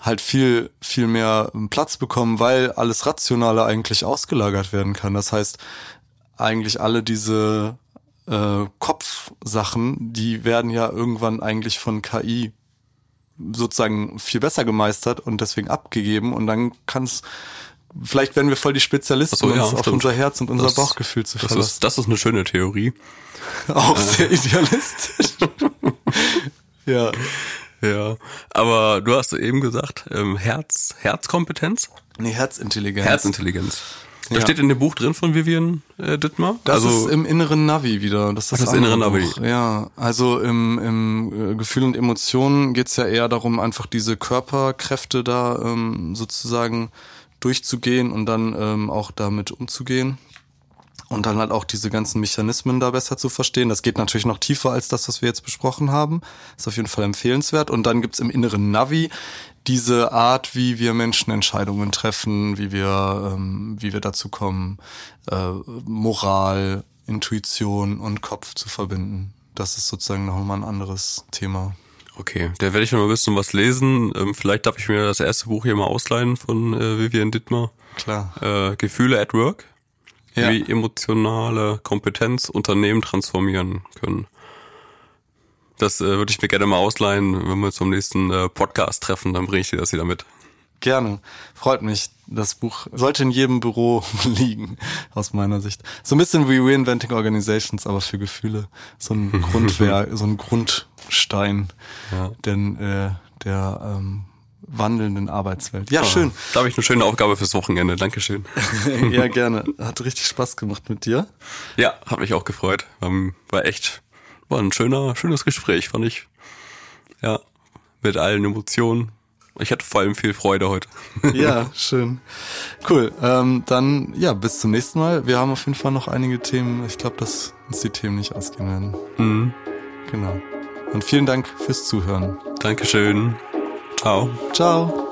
halt viel, viel mehr Platz bekommen, weil alles Rationale eigentlich ausgelagert werden kann. Das heißt, eigentlich alle diese äh, Kopfsachen, die werden ja irgendwann eigentlich von KI sozusagen viel besser gemeistert und deswegen abgegeben und dann kann es vielleicht werden wir voll die Spezialisten, so, ja, uns auf unser Herz und unser Das- Bauchgefühl zu Das verlassen. ist, das ist eine schöne Theorie. Auch sehr idealistisch. ja. Ja. Aber du hast eben gesagt, ähm, Herz, Herzkompetenz? Nee, Herzintelligenz. Herzintelligenz. Da Ja. steht in dem Buch drin von Vivian äh, Dittmar. Das also, ist im inneren Navi wieder. Das ist das, das innere Navi. Buch. Ja, also im, im äh, Gefühl und Emotionen geht's ja eher darum, einfach diese Körperkräfte da ähm, sozusagen durchzugehen und dann ähm, auch damit umzugehen. Und dann halt auch diese ganzen Mechanismen da besser zu verstehen. Das geht natürlich noch tiefer als das, was wir jetzt besprochen haben. Ist auf jeden Fall empfehlenswert. Und dann gibt's im inneren Navi diese Art, wie wir Menschen Entscheidungen treffen, wie wir, ähm, wie wir dazu kommen, äh, Moral, Intuition und Kopf zu verbinden. Das ist sozusagen nochmal ein anderes Thema. okay, da werde ich noch mal ein bisschen was lesen. Ähm, vielleicht darf ich mir das erste Buch hier mal ausleihen von äh, Vivian Dittmar. Klar. Äh, Gefühle at Work. Ja. Wie emotionale Kompetenz Unternehmen transformieren können. Das äh, würde ich mir gerne mal ausleihen, wenn wir zum nächsten äh, Podcast treffen, dann bringe ich dir das wieder mit. Gerne. Freut mich. Das Buch sollte in jedem Büro liegen, aus meiner Sicht. So ein bisschen wie Reinventing Organizations, aber für Gefühle. So ein Grundwerk, so ein Grundstein Ja. denn, äh, der ähm, wandelnden Arbeitswelt. Ja, schön. Da habe ich eine schöne Aufgabe fürs Wochenende. Dankeschön. ja, gerne. Hat richtig Spaß gemacht mit dir. Ja, hat mich auch gefreut. Ähm, War echt, war ein schöner, schönes Gespräch, fand ich. Ja, mit allen Emotionen. Ich hatte vor allem viel Freude heute. Ja, schön. Cool. Ähm, dann, ja, bis zum nächsten Mal. Wir haben auf jeden Fall noch einige Themen. Ich glaube, dass uns die Themen nicht ausgehen werden. Mhm. Genau. Und vielen Dank fürs Zuhören. Dankeschön. Ciao. Ciao.